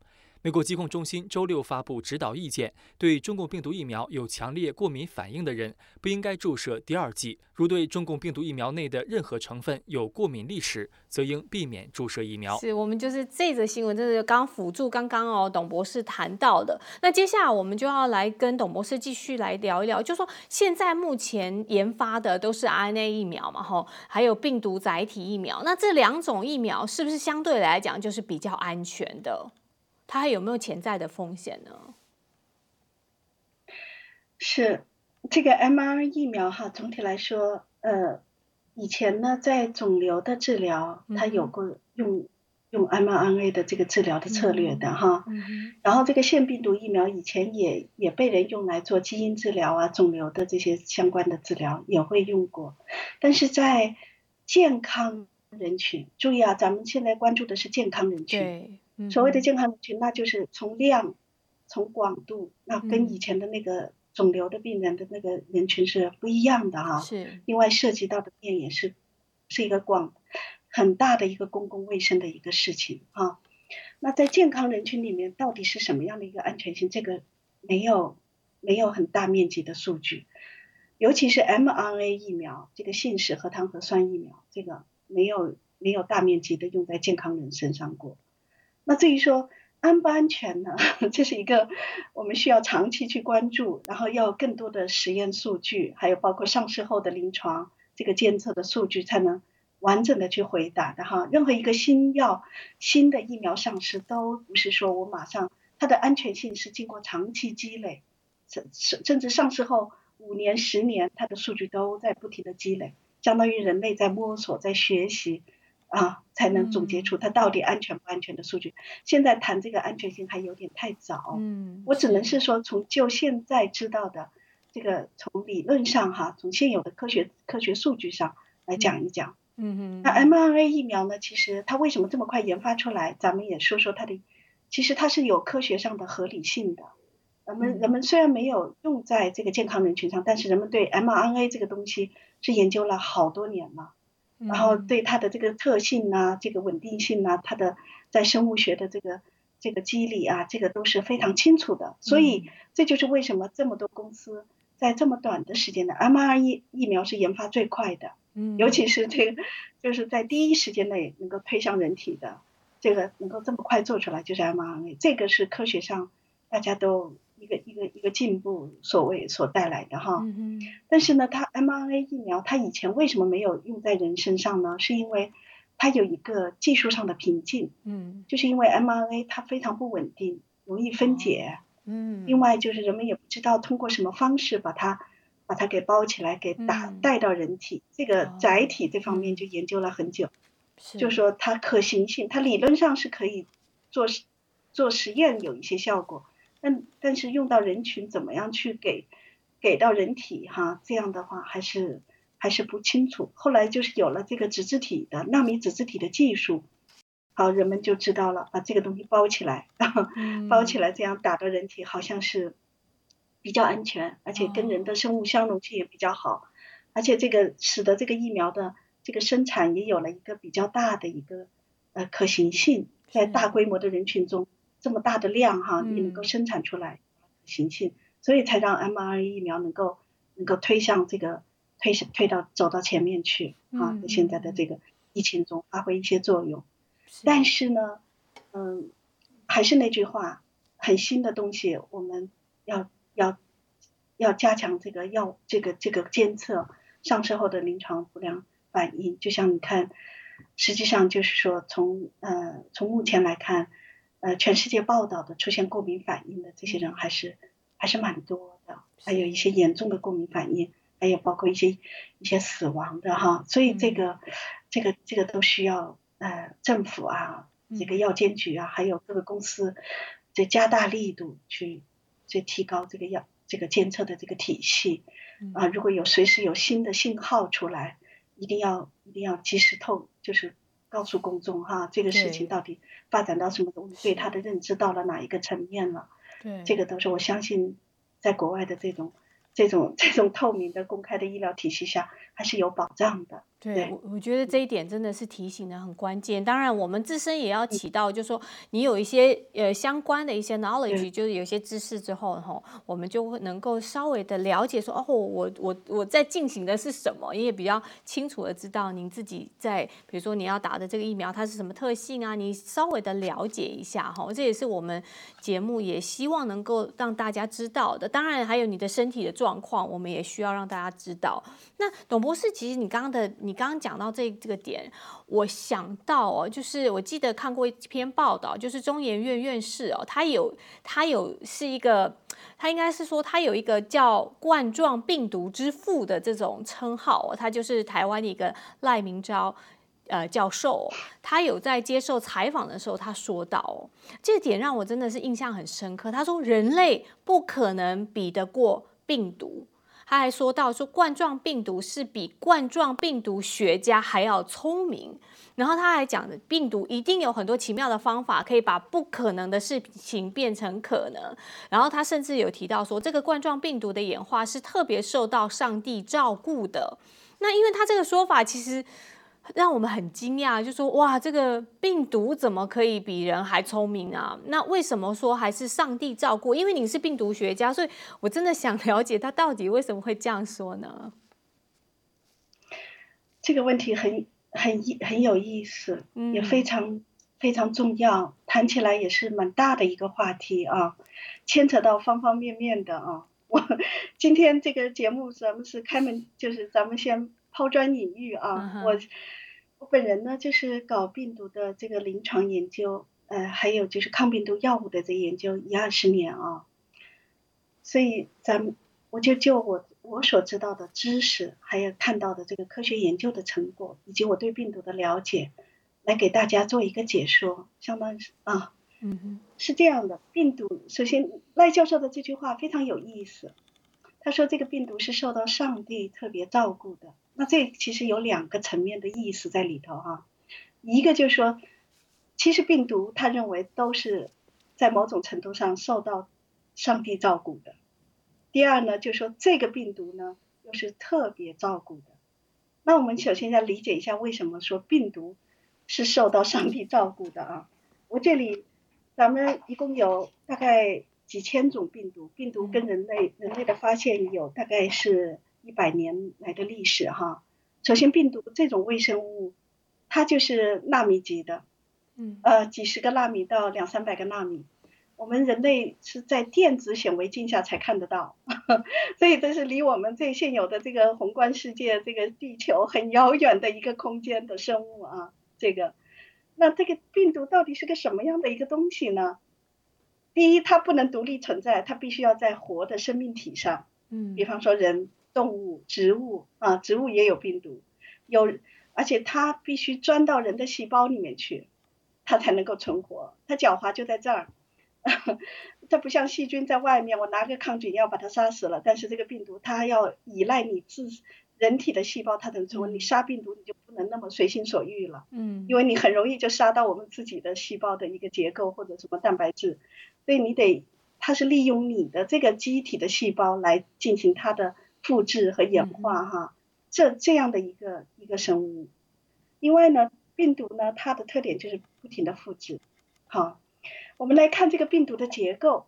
S4: 美国疾控中心周六发布指导意见，对中共病毒疫苗有强烈过敏反应的人不应该注射第二剂。如对中共病毒疫苗内的任何成分有过敏历史，则应避免注射疫苗。
S1: 是我们就是这则新闻，这是刚辅助刚刚哦，董博士谈到的。那接下来我们就要来跟董博士继续来聊一聊，就说现在目前研发的都是 RNA 疫苗嘛，吼，还有病毒载体疫苗。那这两种疫苗是不是相对来讲就是比较安全的？它还有没有潜在的风险呢？
S2: 是这个 mRNA 疫苗哈，总体来说，呃，以前呢在肿瘤的治疗，它有过用用 mRNA 的这个治疗的策略的哈。然后这个腺病毒疫苗以前也也被人用来做基因治疗啊，肿瘤的这些相关的治疗也会用过，但是在健康人群，注意啊，咱们现在关注的是健康人群。所谓的健康人群，那就是从量、从广度，那跟以前的那个肿瘤的病人的那个人群是不一样的哈。
S1: 是。
S2: 另外涉及到的面也是是一个广很大的一个公共卫生的一个事情啊。那在健康人群里面，到底是什么样的一个安全性？这个没有没有很大面积的数据，尤其是 mRNA 疫苗，这个信使核糖核酸疫苗，这个没有没有大面积的用在健康人身上过。那至于说安不安全呢？这是一个我们需要长期去关注，然后要更多的实验数据，还有包括上市后的临床这个监测的数据，才能完整的去回答的哈。任何一个新药、新的疫苗上市，都不是说我马上它的安全性是经过长期积累，甚甚甚至上市后五年、十年，它的数据都在不停的积累，相当于人类在摸索、在学习。啊，才能总结出它到底安全不安全的数据。现在谈这个安全性还有点太早。嗯，我只能是说，从就现在知道的这个，从理论上哈，从现有的科学科学数据上来讲一讲。嗯哼。那 mRNA 疫苗呢？其实它为什么这么快研发出来？咱们也说说它的，其实它是有科学上的合理性的。人们人们虽然没有用在这个健康人群上，但是人们对 mRNA 这个东西是研究了好多年了。然后对它的这个特性呐，这个稳定性呐，它的在生物学的这个这个机理啊，这个都是非常清楚的。所以这就是为什么这么多公司在这么短的时间内，mRNA 疫苗是研发最快的，嗯，尤其是这个就是在第一时间内能够推向人体的，这个能够这么快做出来，就是 mRNA，这个是科学上大家都。一个一个一个进步所谓所带来的哈，但是呢，它 mRNA 疫苗它以前为什么没有用在人身上呢？是因为它有一个技术上的瓶颈，嗯，就是因为 mRNA 它非常不稳定，容易分解，嗯，另外就是人们也不知道通过什么方式把它把它给包起来，给打带到人体，这个载体这方面。就研究了很久，就说它可行性，它理论上是可以做做实验有一些效果。但但是用到人群怎么样去给给到人体哈？这样的话还是还是不清楚。后来就是有了这个脂质体的纳米脂质体的技术，好，人们就知道了，把这个东西包起来，包起来这样打到人体，好像是比较安全，而且跟人的生物相容性也比较好，而且这个使得这个疫苗的这个生产也有了一个比较大的一个呃可行性，在大规模的人群中这么大的量哈，你能够生产出来可行性，所以才让 mRNA 疫苗能够能够推向这个推推到走到前面去啊，在现在的这个疫情中发挥一些作用。但是呢，嗯，还是那句话，很新的东西，我们要要要加强这个药这个这个监测上市后的临床不良反应。就像你看，实际上就是说，从呃从目前来看，呃全世界报道的出现过敏反应的这些人还是还是蛮多的，还有一些严重的过敏反应，还有包括一些一些死亡的哈。所以这个这个这个都需要。呃，政府啊，这个药监局啊，还有各个公司，这加大力度去，去提高这个药这个监测的这个体系啊。如果有随时有新的信号出来，一定要一定要及时透，就是告诉公众哈，这个事情到底发展到什么东西，对他的认知到了哪一个层面了。
S1: 对，
S2: 这个都是我相信，在国外的这种这种这种透明的公开的医疗体系下，还是有保障的。
S1: 对，我我觉得这一点真的是提醒的很关键。当然，我们自身也要起到，就是说你有一些呃相关的一些 knowledge，就是有些知识之后，哈，我们就会能够稍微的了解说，哦，我我我在进行的是什么，也比较清楚的知道您自己在，比如说你要打的这个疫苗它是什么特性啊，你稍微的了解一下，哈，这也是我们节目也希望能够让大家知道的。当然，还有你的身体的状况，我们也需要让大家知道。那董博士，其实你刚刚的。你刚刚讲到这这个点，我想到哦，就是我记得看过一篇报道，就是中研院院士哦，他有他有是一个，他应该是说他有一个叫冠状病毒之父的这种称号哦，他就是台湾的一个赖明昭呃教授，他有在接受采访的时候，他说到哦，这点让我真的是印象很深刻。他说人类不可能比得过病毒。他还说到说冠状病毒是比冠状病毒学家还要聪明，然后他还讲的病毒一定有很多奇妙的方法可以把不可能的事情变成可能，然后他甚至有提到说这个冠状病毒的演化是特别受到上帝照顾的。那因为他这个说法其实。让我们很惊讶，就说哇，这个病毒怎么可以比人还聪明啊？那为什么说还是上帝照顾？因为你是病毒学家，所以我真的想了解他到底为什么会这样说呢？
S2: 这个问题很很很有意思，也非常非常重要，谈起来也是蛮大的一个话题啊，牵扯到方方面面的啊。我今天这个节目咱们是开门，就是咱们先抛砖引玉啊，我。我本人呢，就是搞病毒的这个临床研究，呃，还有就是抗病毒药物的这研究一二十年啊，所以咱们我就就我我所知道的知识，还有看到的这个科学研究的成果，以及我对病毒的了解，来给大家做一个解说，相当于是啊，
S1: 嗯哼，
S2: 是这样的，病毒首先赖教授的这句话非常有意思，他说这个病毒是受到上帝特别照顾的。那这其实有两个层面的意思在里头哈，一个就是说，其实病毒他认为都是在某种程度上受到上帝照顾的。第二呢，就是说这个病毒呢又是特别照顾的。那我们首先要理解一下为什么说病毒是受到上帝照顾的啊？我这里咱们一共有大概几千种病毒，病毒跟人类人类的发现有大概是。一百年来的历史哈，首先病毒这种微生物，它就是纳米级的，
S1: 嗯，
S2: 呃，几十个纳米到两三百个纳米，我们人类是在电子显微镜下才看得到，所以这是离我们最现有的这个宏观世界这个地球很遥远的一个空间的生物啊，这个，那这个病毒到底是个什么样的一个东西呢？第一，它不能独立存在，它必须要在活的生命体上，
S1: 嗯，
S2: 比方说人。动物、植物啊，植物也有病毒，有，而且它必须钻到人的细胞里面去，它才能够存活。它狡猾就在这儿，它不像细菌在外面，我拿个抗菌药把它杀死了。但是这个病毒它要依赖你自人体的细胞，它能存活。你杀病毒你就不能那么随心所欲了，
S1: 嗯，
S2: 因为你很容易就杀到我们自己的细胞的一个结构或者什么蛋白质，所以你得它是利用你的这个机体的细胞来进行它的复制和演化哈，这这样的一个一个生物。另外呢，病毒呢，它的特点就是不停的复制。好，我们来看这个病毒的结构。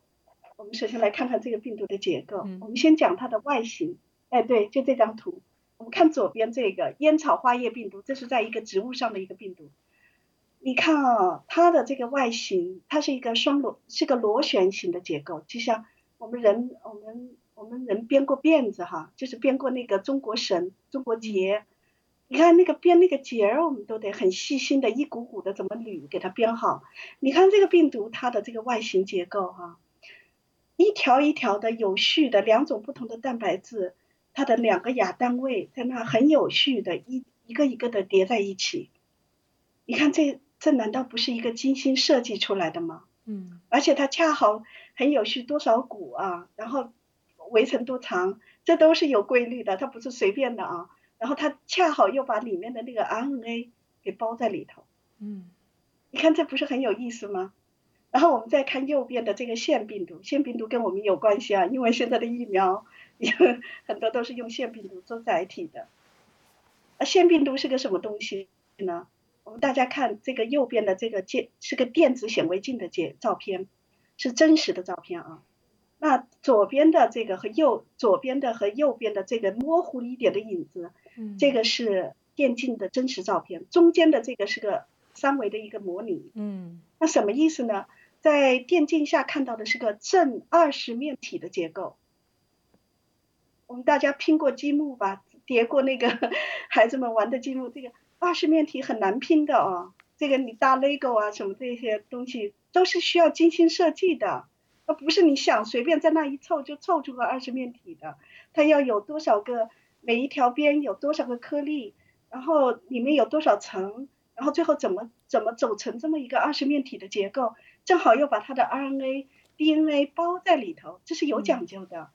S2: 我们首先来看看这个病毒的结构。我们先讲它的外形。哎，对，就这张图。我们看左边这个烟草花叶病毒，这是在一个植物上的一个病毒。你看啊，它的这个外形，它是一个双螺，是个螺旋形的结构，就像我们人，我们我们人编过辫子哈，就是编过那个中国绳、中国结。你看那个编那个结儿，我们都得很细心的，一股股的怎么捋，给它编好。你看这个病毒，它的这个外形结构哈，一条一条的有序的两种不同的蛋白质，它的两个亚单位在那很有序的一一个一个的叠在一起。你看这。这难道不是一个精心设计出来的吗？嗯，而且它恰好很有序，多少股啊，然后围成多长，这都是有规律的，它不是随便的啊。然后它恰好又把里面的那个 RNA 给包在里头，嗯，你看这不是很有意思吗？然后我们再看右边的这个腺病毒，腺病毒跟我们有关系啊，因为现在的疫苗很多都是用腺病毒做载体的。啊，腺病毒是个什么东西呢？我们大家看这个右边的这个镜是个电子显微镜的照照片，是真实的照片啊。那左边的这个和右左边的和右边的这个模糊一点的影子，这个是电镜的真实照片。中间的这个是个三维的一个模拟。嗯，那什么意思呢？在电镜下看到的是个正二十面体的结构。我们大家拼过积木吧？叠过那个 孩子们玩的积木，这个。二十面体很难拼的哦，这个你搭 LEGO 啊什么这些东西都是需要精心设计的，那不是你想随便在那一凑就凑出个二十面体的，它要有多少个，每一条边有多少个颗粒，然后里面有多少层，然后最后怎么怎么走成这么一个二十面体的结构，正好又把它的 RNA、DNA 包在里头，这是有讲究的。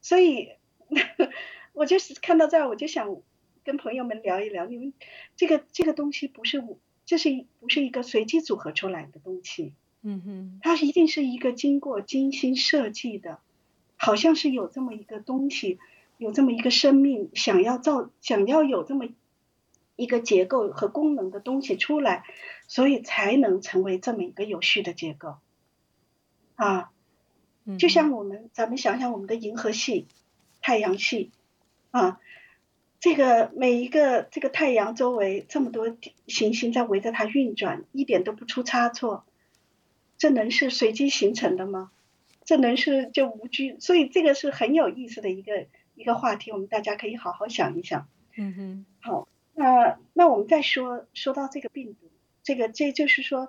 S2: 所以，我就是看到这儿我就想。跟朋友们聊一聊，你们这个这个东西不是我，这是不是一个随机组合出来的东西？嗯哼，它一定是一个经过精心设计的，好像是有这么一个东西，有这么一个生命想要造，想要有这么一个结构和功能的东西出来，所以才能成为这么一个有序的结构。啊，就像我们，咱们想想我们的银河系、太阳系，啊。这个每一个这个太阳周围这么多行星在围着它运转，一点都不出差错，这能是随机形成的吗？这能是就无拘？所以这个是很有意思的一个一个话题，我们大家可以好好想一想。嗯哼。好，那那我们再说说到这个病毒，这个这就是说，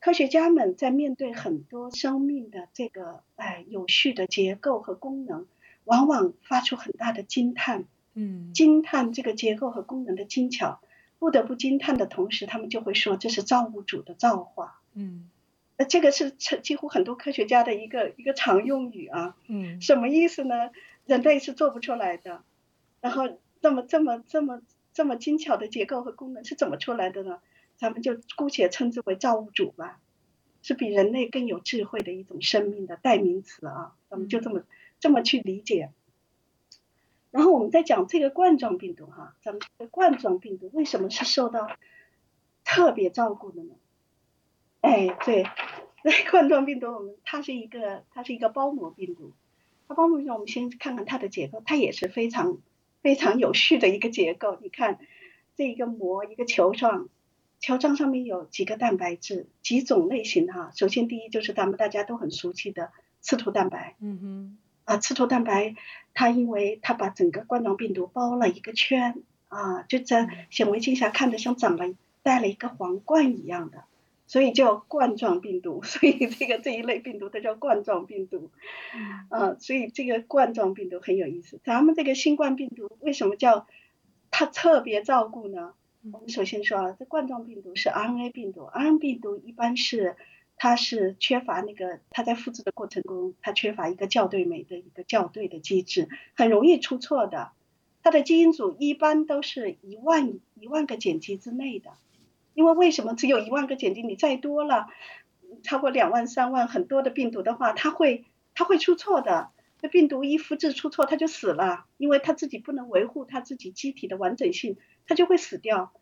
S2: 科学家们在面对很多生命的这个哎有序的结构和功能，往往发出很大的惊叹。嗯，惊叹这个结构和功能的精巧，不得不惊叹的同时，他们就会说这是造物主的造化。嗯，那这个是几乎很多科学家的一个一个常用语啊。嗯，什么意思呢？人类是做不出来的，然后这么这么这么这么精巧的结构和功能是怎么出来的呢？咱们就姑且称之为造物主吧，是比人类更有智慧的一种生命的代名词啊。咱们就这么这么去理解。然后我们再讲这个冠状病毒哈，咱们这个冠状病毒为什么是受到特别照顾的呢？哎，对，那冠状病毒我们它是一个它是一个包膜病毒，它包膜病毒我们先看看它的结构，它也是非常非常有序的一个结构。你看这一个膜一个球状，球状上面有几个蛋白质，几种类型哈。首先第一就是咱们大家都很熟悉的刺突蛋白，嗯哼。啊，刺突蛋白，它因为它把整个冠状病毒包了一个圈，啊，就在显微镜下看着像长了戴了一个皇冠一样的，所以叫冠状病毒。所以这个这一类病毒它叫冠状病毒，啊，所以这个冠状病毒很有意思。咱们这个新冠病毒为什么叫它特别照顾呢？我们首先说啊，这冠状病毒是 RNA 病毒，RNA 病毒一般是。它是缺乏那个，它在复制的过程中，它缺乏一个校对酶的一个校对的机制，很容易出错的。它的基因组一般都是一万一万个碱基之内的，因为为什么只有一万个碱基？你再多了，超过两万、三万很多的病毒的话，它会它会出错的。这病毒一复制出错，它就死了，因为它自己不能维护它自己机体的完整性，它就会死掉。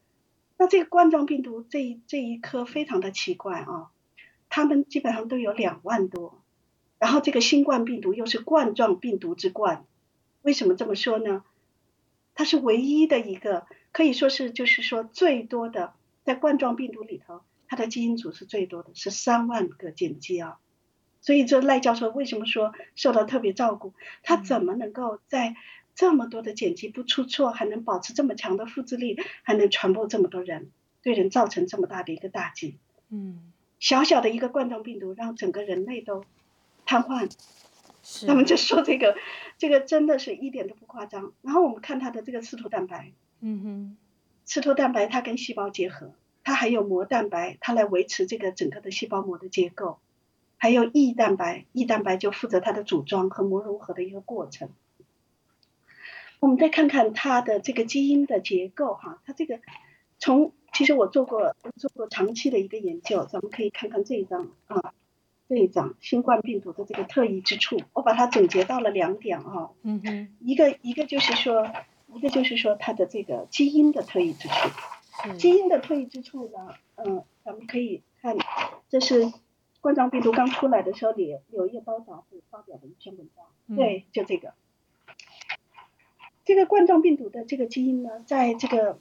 S2: 那这个冠状病毒这一这一颗非常的奇怪啊，他们基本上都有两万多，然后这个新冠病毒又是冠状病毒之冠，为什么这么说呢？它是唯一的一个，可以说是就是说最多的，在冠状病毒里头，它的基因组是最多的，是三万个碱基啊。所以这赖教授为什么说受到特别照顾？他怎么能够在这么多的碱基不出错，还能保持这么强的复制力，还能传播这么多人，对人造成这么大的一个打击？嗯，小小的一个冠状病毒让整个人类都瘫痪。他们就说这个，这个真的是一点都不夸张。然后我们看它的这个刺突蛋白，嗯哼，刺突蛋白它跟细胞结合，它还有膜蛋白，它来维持这个整个的细胞膜的结构，还有 E 蛋白，，E 蛋白就负责它的组装和膜融合的一个过程。我们再看看它的这个基因的结构哈，它这个从其实我做过做过长期的一个研究，咱们可以看看这一张啊。这一张新冠病毒的这个特异之处，我把它总结到了两点啊。嗯哼。一个一个就是说，一个就是说它的这个基因的特异之处。基因的特异之处呢，嗯，咱们可以看，这是冠状病毒刚出来的时候，柳柳叶刀杂志发表的一篇文章。对，就这个。这个冠状病毒的这个基因呢，在这个我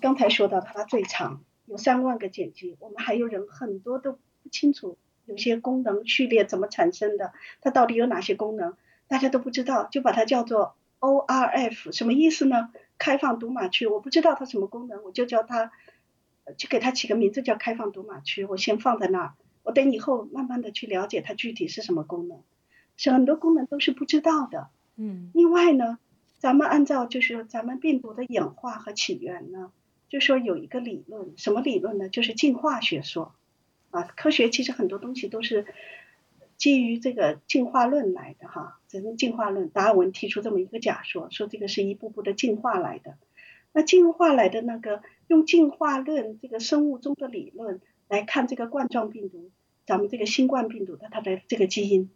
S2: 刚才说到它最长，有三万个碱基，我们还有人很多都不清楚。有些功能序列怎么产生的？它到底有哪些功能？大家都不知道，就把它叫做 ORF，什么意思呢？开放读码区，我不知道它什么功能，我就叫它，就给它起个名字叫开放读码区，我先放在那儿，我等以后慢慢的去了解它具体是什么功能。是很多功能都是不知道的。嗯。另外呢，咱们按照就是咱们病毒的演化和起源呢，就说有一个理论，什么理论呢？就是进化学说。啊，科学其实很多东西都是基于这个进化论来的哈，这是进化论。达尔文提出这么一个假说，说这个是一步步的进化来的。那进化来的那个用进化论这个生物钟的理论来看这个冠状病毒，咱们这个新冠病毒的它的这个基因，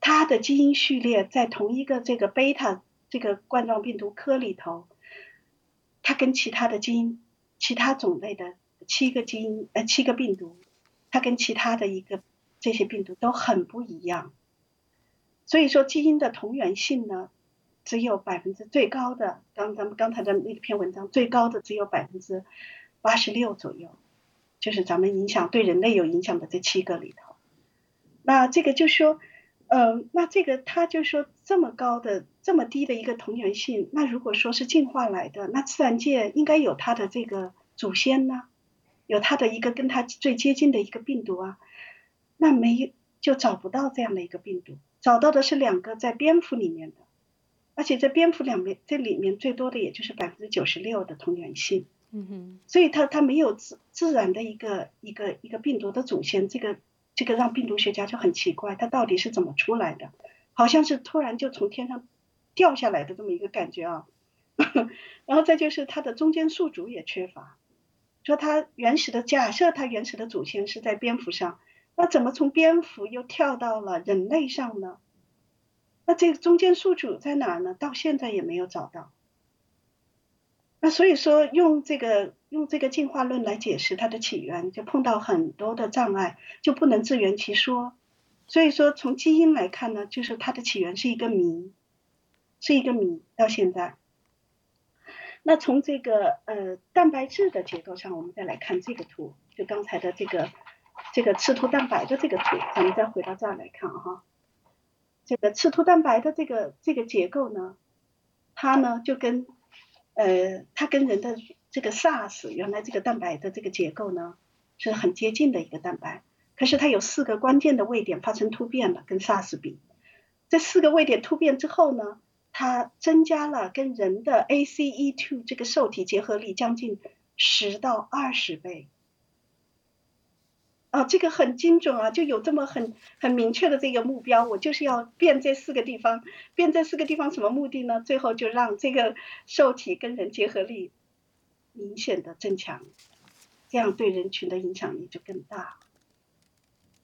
S2: 它的基因序列在同一个这个贝塔这个冠状病毒科里头，它跟其他的基因、其他种类的。七个基因呃七个病毒，它跟其他的一个这些病毒都很不一样，所以说基因的同源性呢，只有百分之最高的，刚咱们刚才的那篇文章最高的只有百分之八十六左右，就是咱们影响对人类有影响的这七个里头，那这个就说，嗯，那这个他就说这么高的这么低的一个同源性，那如果说是进化来的，那自然界应该有它的这个祖先呢？有它的一个跟它最接近的一个病毒啊，那没就找不到这样的一个病毒，找到的是两个在蝙蝠里面的，而且在蝙蝠两边这里面最多的也就是百分之九十六的同源性，嗯哼，所以它它没有自自然的一个一个一个病毒的祖先，这个这个让病毒学家就很奇怪，它到底是怎么出来的？好像是突然就从天上掉下来的这么一个感觉啊，然后再就是它的中间宿主也缺乏。说它原始的假设，它原始的祖先是在蝙蝠上，那怎么从蝙蝠又跳到了人类上呢？那这个中间宿主在哪呢？到现在也没有找到。那所以说，用这个用这个进化论来解释它的起源，就碰到很多的障碍，就不能自圆其说。所以说，从基因来看呢，就是它的起源是一个谜，是一个谜，到现在。那从这个呃蛋白质的结构上，我们再来看这个图，就刚才的这个这个刺突蛋白的这个图，咱们再回到这儿来看哈。这个刺突蛋白的这个这个结构呢，它呢就跟呃它跟人的这个 SARS 原来这个蛋白的这个结构呢是很接近的一个蛋白，可是它有四个关键的位点发生突变了，跟 SARS 比，这四个位点突变之后呢？它增加了跟人的 ACE2 这个受体结合力将近十到二十倍，啊，这个很精准啊，就有这么很很明确的这个目标，我就是要变这四个地方，变这四个地方什么目的呢？最后就让这个受体跟人结合力明显的增强，这样对人群的影响力就更大。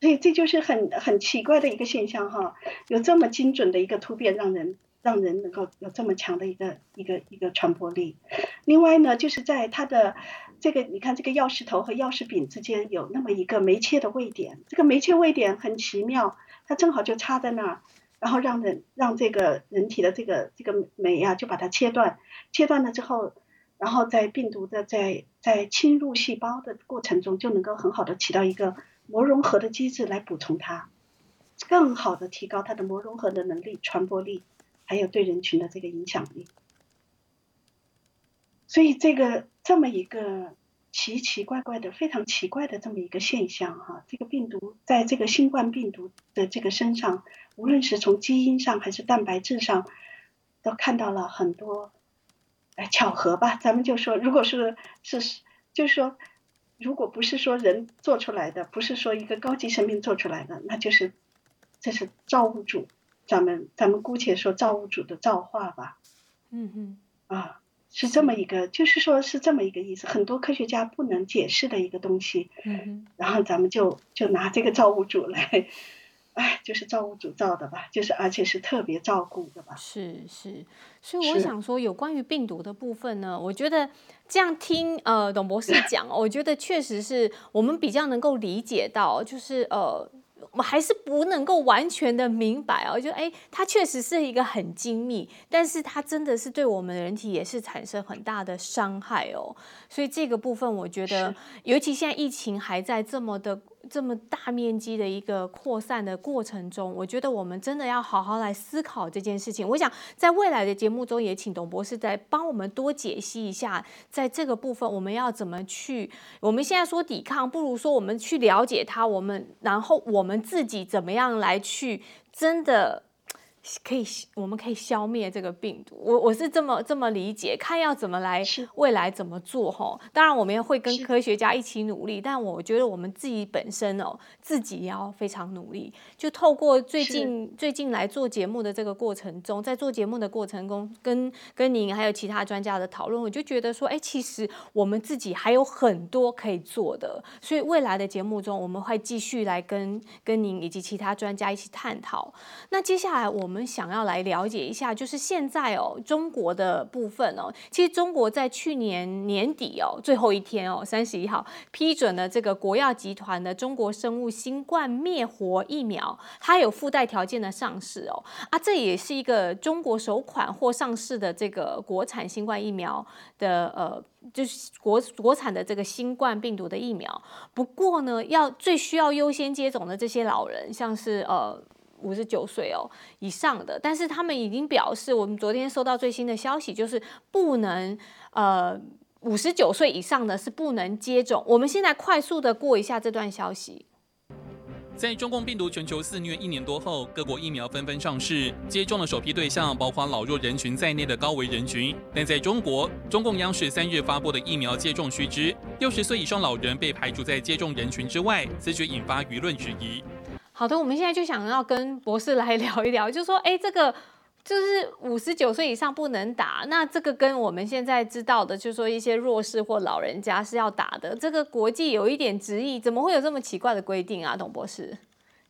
S2: 所以这就是很很奇怪的一个现象哈，有这么精准的一个突变，让人让人能够有这么强的一个一个一个传播力。另外呢，就是在它的这个你看这个钥匙头和钥匙柄之间有那么一个没切的位点，这个没切位点很奇妙，它正好就插在那儿，然后让人让这个人体的这个这个酶呀就把它切断，切断了之后，然后在病毒的在在侵入细胞的过程中就能够很好的起到一个。膜融合的机制来补充它，更好的提高它的膜融合的能力、传播力，还有对人群的这个影响力。所以这个这么一个奇奇怪怪的、非常奇怪的这么一个现象哈，这个病毒在这个新冠病毒的这个身上，无论是从基因上还是蛋白质上，都看到了很多巧合吧。咱们就说，如果是是就是说。如果不是说人做出来的，不是说一个高级生命做出来的，那就是这是造物主，咱们咱们姑且说造物主的造化吧。
S1: 嗯嗯，
S2: 啊，是这么一个，就是说是这么一个意思，很多科学家不能解释的一个东西。
S1: 嗯
S2: 然后咱们就就拿这个造物主来。哎，就是造物主造的吧，就是而且是特别照顾的吧。
S1: 是是，所以我想说，有关于病毒的部分呢，我觉得这样听呃董博士 讲，我觉得确实是我们比较能够理解到，就是呃。我还是不能够完全的明白哦，就哎，它确实是一个很精密，但是它真的是对我们人体也是产生很大的伤害哦。所以这个部分，我觉得，尤其现在疫情还在这么的这么大面积的一个扩散的过程中，我觉得我们真的要好好来思考这件事情。我想在未来的节目中，也请董博士再帮我们多解析一下，在这个部分我们要怎么去。我们现在说抵抗，不如说我们去了解它，我们然后我们。自己怎么样来去真的？可以，我们可以消灭这个病毒。我我是这么这么理解，看要怎么来，未来怎么做哈。当然，我们也会跟科学家一起努力，但我觉得我们自己本身哦，自己也要非常努力。就透过最近最近来做节目的这个过程中，在做节目的过程中，跟跟您还有其他专家的讨论，我就觉得说，哎，其实我们自己还有很多可以做的。所以未来的节目中，我们会继续来跟跟您以及其他专家一起探讨。那接下来我们。我们想要来了解一下，就是现在哦，中国的部分哦，其实中国在去年年底哦，最后一天哦，三十一号批准了这个国药集团的中国生物新冠灭活疫苗，它有附带条件的上市哦，啊，这也是一个中国首款或上市的这个国产新冠疫苗的呃，就是国国产的这个新冠病毒的疫苗。不过呢，要最需要优先接种的这些老人，像是呃。五十九岁哦以上的，但是他们已经表示，我们昨天收到最新的消息，就是不能呃五十九岁以上的是不能接种。我们现在快速的过一下这段消息。
S3: 在中共病毒全球肆虐一年多后，各国疫苗纷纷上市，接种的首批对象包括老弱人群在内的高危人群。但在中国，中共央视三日发布的疫苗接种须知，六十岁以上老人被排除在接种人群之外，此举引发舆论质疑。
S1: 好的，我们现在就想要跟博士来 聊一聊，就说，哎，这个就是五十九岁以上不能打，那这个跟我们现在知道的，就是说一些弱势或老人家是要打的，这个国际有一点执意，怎么会有这么奇怪的规定啊？董博士，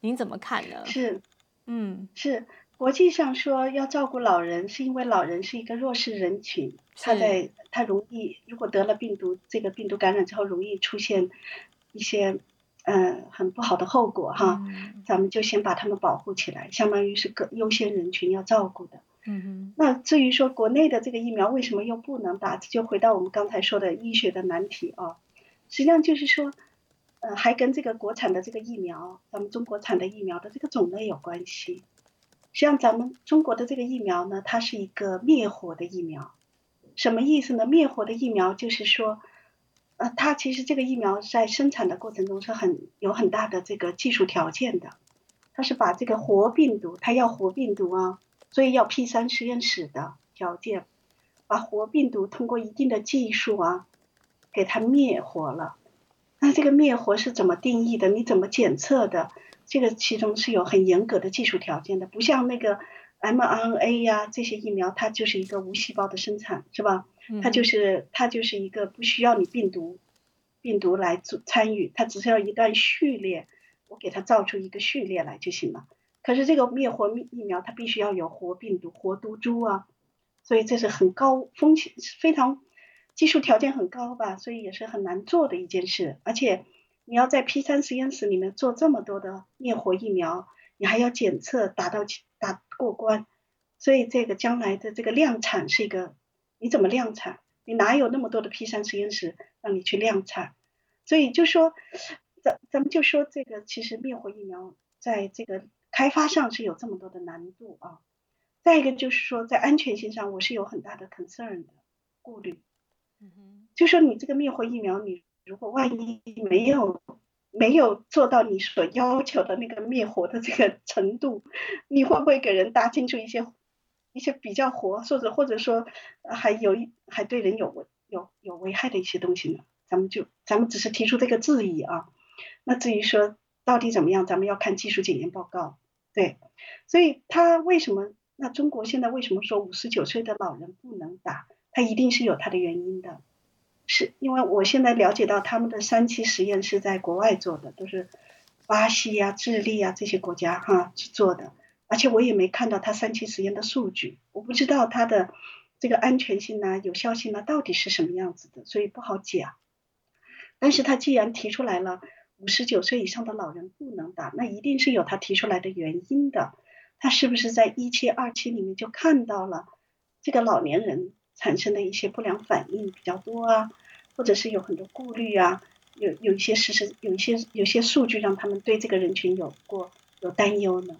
S1: 您怎么看呢？
S2: 是，
S1: 嗯，
S2: 是国际上说要照顾老人，是因为老人是一个弱势人群，他在他容易如果得了病毒，这个病毒感染之后容易出现一些。嗯，很不好的后果哈，咱们就先把他们保护起来，相当于是个优先人群要照顾的。
S1: 嗯
S2: 那至于说国内的这个疫苗为什么又不能打，就回到我们刚才说的医学的难题啊。实际上就是说，呃，还跟这个国产的这个疫苗，咱们中国产的疫苗的这个种类有关系。实际上咱们中国的这个疫苗呢，它是一个灭活的疫苗，什么意思呢？灭活的疫苗就是说。呃，它其实这个疫苗在生产的过程中是很有很大的这个技术条件的，它是把这个活病毒，它要活病毒啊，所以要 P 三实验室的条件，把活病毒通过一定的技术啊，给它灭活了。那这个灭活是怎么定义的？你怎么检测的？这个其中是有很严格的技术条件的，不像那个 mRNA 呀这些疫苗，它就是一个无细胞的生产，是吧？它就是它就是一个不需要你病毒病毒来做参与，它只需要一段序列，我给它造出一个序列来就行了。可是这个灭活疫苗，它必须要有活病毒、活毒株啊，所以这是很高风险、非常技术条件很高吧，所以也是很难做的一件事。而且你要在 P 三实验室里面做这么多的灭活疫苗，你还要检测达到达过关，所以这个将来的这个量产是一个，你怎么量产？你哪有那么多的 P 三实验室让你去量产？所以就说，咱咱们就说这个，其实灭活疫苗在这个。开发上是有这么多的难度啊，再一个就是说在安全性上我是有很大的 concern 的顾虑，嗯哼，就说你这个灭活疫苗，你如果万一没有没有做到你所要求的那个灭活的这个程度，你会不会给人搭进去一些一些比较活，或者或者说还有一还对人有危有有危害的一些东西呢？咱们就咱们只是提出这个质疑啊，那至于说到底怎么样，咱们要看技术检验报告。对，所以他为什么？那中国现在为什么说五十九岁的老人不能打？他一定是有他的原因的，是因为我现在了解到他们的三期实验是在国外做的，都是巴西呀、智利啊这些国家哈去做的，而且我也没看到他三期实验的数据，我不知道它的这个安全性呢、有效性呢到底是什么样子的，所以不好讲。但是他既然提出来了。五十九岁以上的老人不能打，那一定是有他提出来的原因的。他是不是在一期、二期里面就看到了这个老年人产生的一些不良反应比较多啊，或者是有很多顾虑啊？有有一些事实，有一些有些数据让他们对这个人群有过有担忧呢？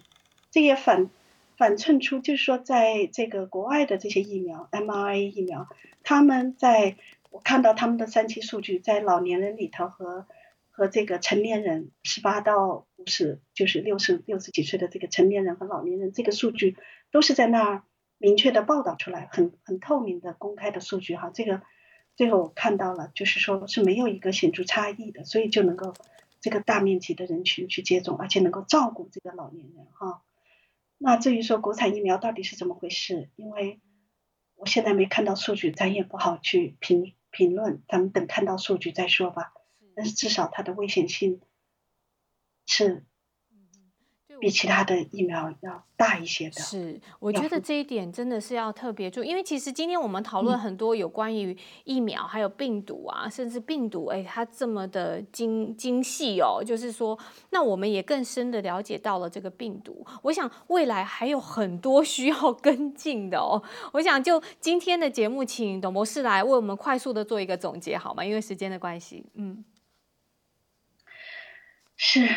S2: 这也反反衬出，就是说，在这个国外的这些疫苗，mRNA 疫苗，他们在我看到他们的三期数据，在老年人里头和。和这个成年人十八到五十，就是六十六十几岁的这个成年人和老年人，这个数据都是在那儿明确的报道出来，很很透明的公开的数据哈。这个最后我看到了，就是说是没有一个显著差异的，所以就能够这个大面积的人群去接种，而且能够照顾这个老年人哈。那至于说国产疫苗到底是怎么回事，因为我现在没看到数据，咱也不好去评评论，咱们等看到数据再说吧。但是至少它的危险性是比其他的疫苗要大一些的。
S1: 是，我觉得这一点真的是要特别注意，因为其实今天我们讨论很多有关于疫苗，还有病毒啊，甚至病毒，哎，它这么的精精细哦，就是说，那我们也更深的了解到了这个病毒。我想未来还有很多需要跟进的哦。我想就今天的节目，请董博士来为我们快速的做一个总结好吗？因为时间的关系，嗯。
S2: 是，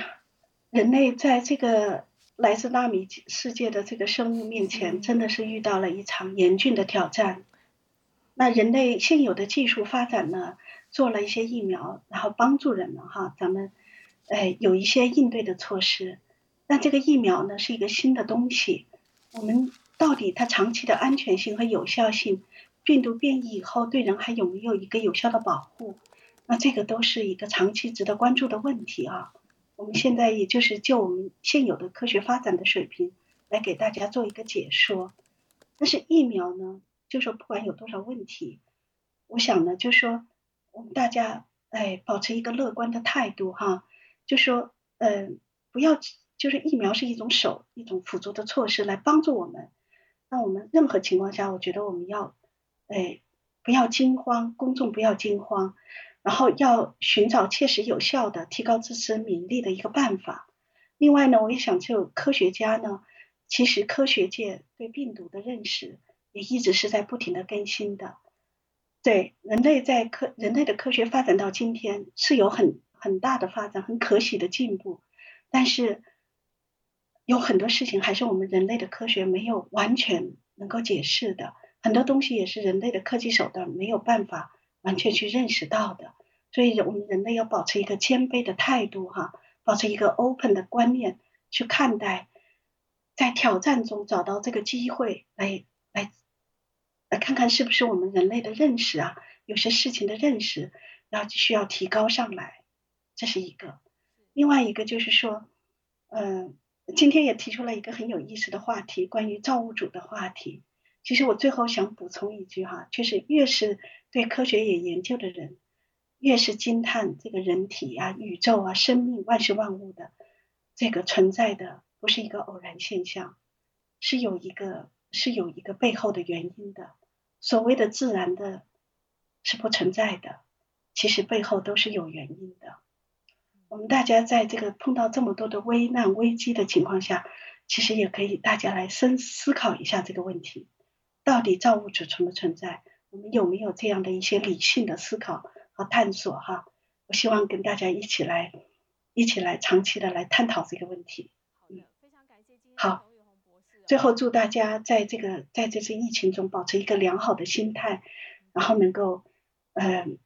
S2: 人类在这个来自纳米世界的这个生物面前，真的是遇到了一场严峻的挑战。那人类现有的技术发展呢，做了一些疫苗，然后帮助人们哈，咱们哎有一些应对的措施。那这个疫苗呢，是一个新的东西，我们到底它长期的安全性和有效性，病毒变异以后对人还有没有一个有效的保护？那这个都是一个长期值得关注的问题啊。我们现在也就是就我们现有的科学发展的水平来给大家做一个解说。但是疫苗呢，就说不管有多少问题，我想呢，就说我们大家哎，保持一个乐观的态度哈，就说嗯，不要就是疫苗是一种手一种辅助的措施来帮助我们。那我们任何情况下，我觉得我们要哎不要惊慌，公众不要惊慌。然后要寻找切实有效的提高自身免疫力的一个办法。另外呢，我也想就科学家呢，其实科学界对病毒的认识也一直是在不停的更新的。对人类在科人类的科学发展到今天是有很很大的发展，很可喜的进步。但是有很多事情还是我们人类的科学没有完全能够解释的，很多东西也是人类的科技手段没有办法。完全去认识到的，所以我们人类要保持一个谦卑的态度，哈，保持一个 open 的观念去看待，在挑战中找到这个机会，来来来看看是不是我们人类的认识啊，有些事情的认识要需要提高上来，这是一个。另外一个就是说，嗯，今天也提出了一个很有意思的话题，关于造物主的话题。其实我最后想补充一句哈，就是越是对科学有研究的人，越是惊叹这个人体啊、宇宙啊、生命、万事万物的这个存在的，不是一个偶然现象，是有一个是有一个背后的原因的。所谓的自然的，是不存在的，其实背后都是有原因的。我们大家在这个碰到这么多的危难危机的情况下，其实也可以大家来深思考一下这个问题：到底造物主存不存在？我们有没有这样的一些理性的思考和？探索哈，我希望跟大家一起来，一起来长期的来探讨这个问题。
S1: 嗯，非常感谢
S2: 好，最后祝大家在这个在这次疫情中保持一个良好的心态，然后能够，嗯，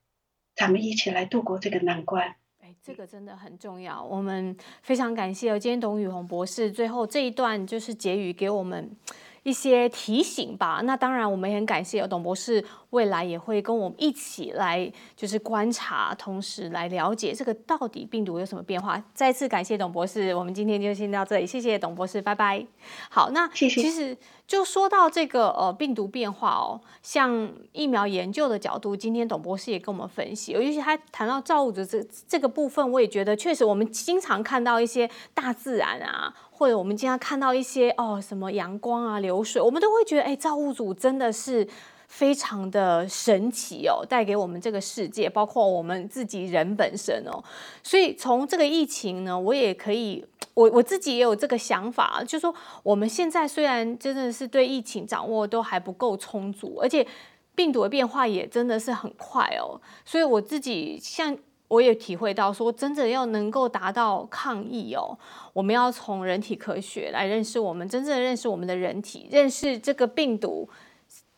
S2: 咱们一起来度过这个难关。
S1: 哎，这个真的很重要。我们非常感谢今天董宇红博士最后这一段就是结语给我们一些提醒吧。那当然，我们也很感谢董博士。未来也会跟我们一起来，就是观察，同时来了解这个到底病毒有什么变化。再次感谢董博士，我们今天就先到这里，谢谢董博士，拜拜。好，那其实就说到这个呃病毒变化哦，像疫苗研究的角度，今天董博士也跟我们分析，尤其他谈到造物主这这个部分，我也觉得确实我们经常看到一些大自然啊，或者我们经常看到一些哦什么阳光啊流水，我们都会觉得哎造物主真的是。非常的神奇哦，带给我们这个世界，包括我们自己人本身哦。所以从这个疫情呢，我也可以，我我自己也有这个想法，就说我们现在虽然真的是对疫情掌握都还不够充足，而且病毒的变化也真的是很快哦。所以我自己像我也体会到，说真的要能够达到抗疫哦，我们要从人体科学来认识我们，真正认识我们的人体，认识这个病毒。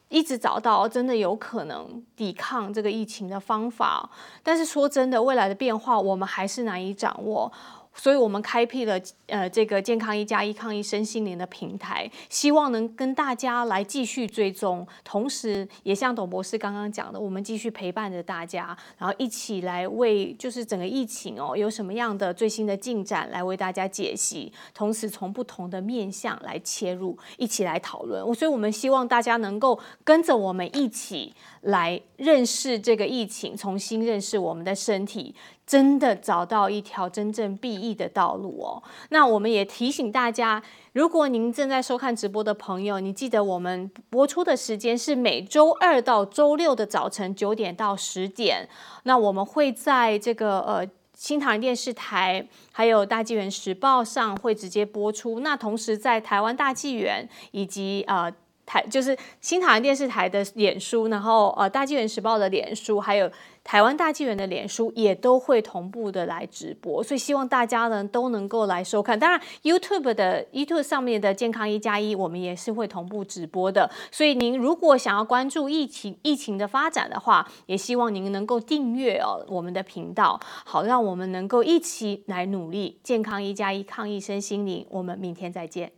S1: 一直找到真的有可能抵抗这个疫情的方法，但是说真的，未来的变化我们还是难以掌握。所以，我们开辟了呃这个健康一加一抗疫身心灵的平台，希望能跟大家来继续追踪，同时也像董博士刚刚讲的，我们继续陪伴着大家，然后一起来为就是整个疫情哦有什么样的最新的进展来为大家解析，同时从不同的面向来切入，一起来讨论。所以，我们希望大家能够跟着我们一起来认识这个疫情，重新认识我们的身体。真的找到一条真正必益的道路哦。那我们也提醒大家，如果您正在收看直播的朋友，你记得我们播出的时间是每周二到周六的早晨九点到十点。那我们会在这个呃新唐人电视台，还有大纪元时报上会直接播出。那同时在台湾大纪元以及呃。台就是新台湾电视台的脸书，然后呃大纪元时报的脸书，还有台湾大纪元的脸书也都会同步的来直播，所以希望大家呢都能够来收看。当然，YouTube 的 YouTube 上面的健康一加一，我们也是会同步直播的。所以您如果想要关注疫情疫情的发展的话，也希望您能够订阅哦我们的频道，好让我们能够一起来努力健康一加一抗疫身心灵。我们明天再见。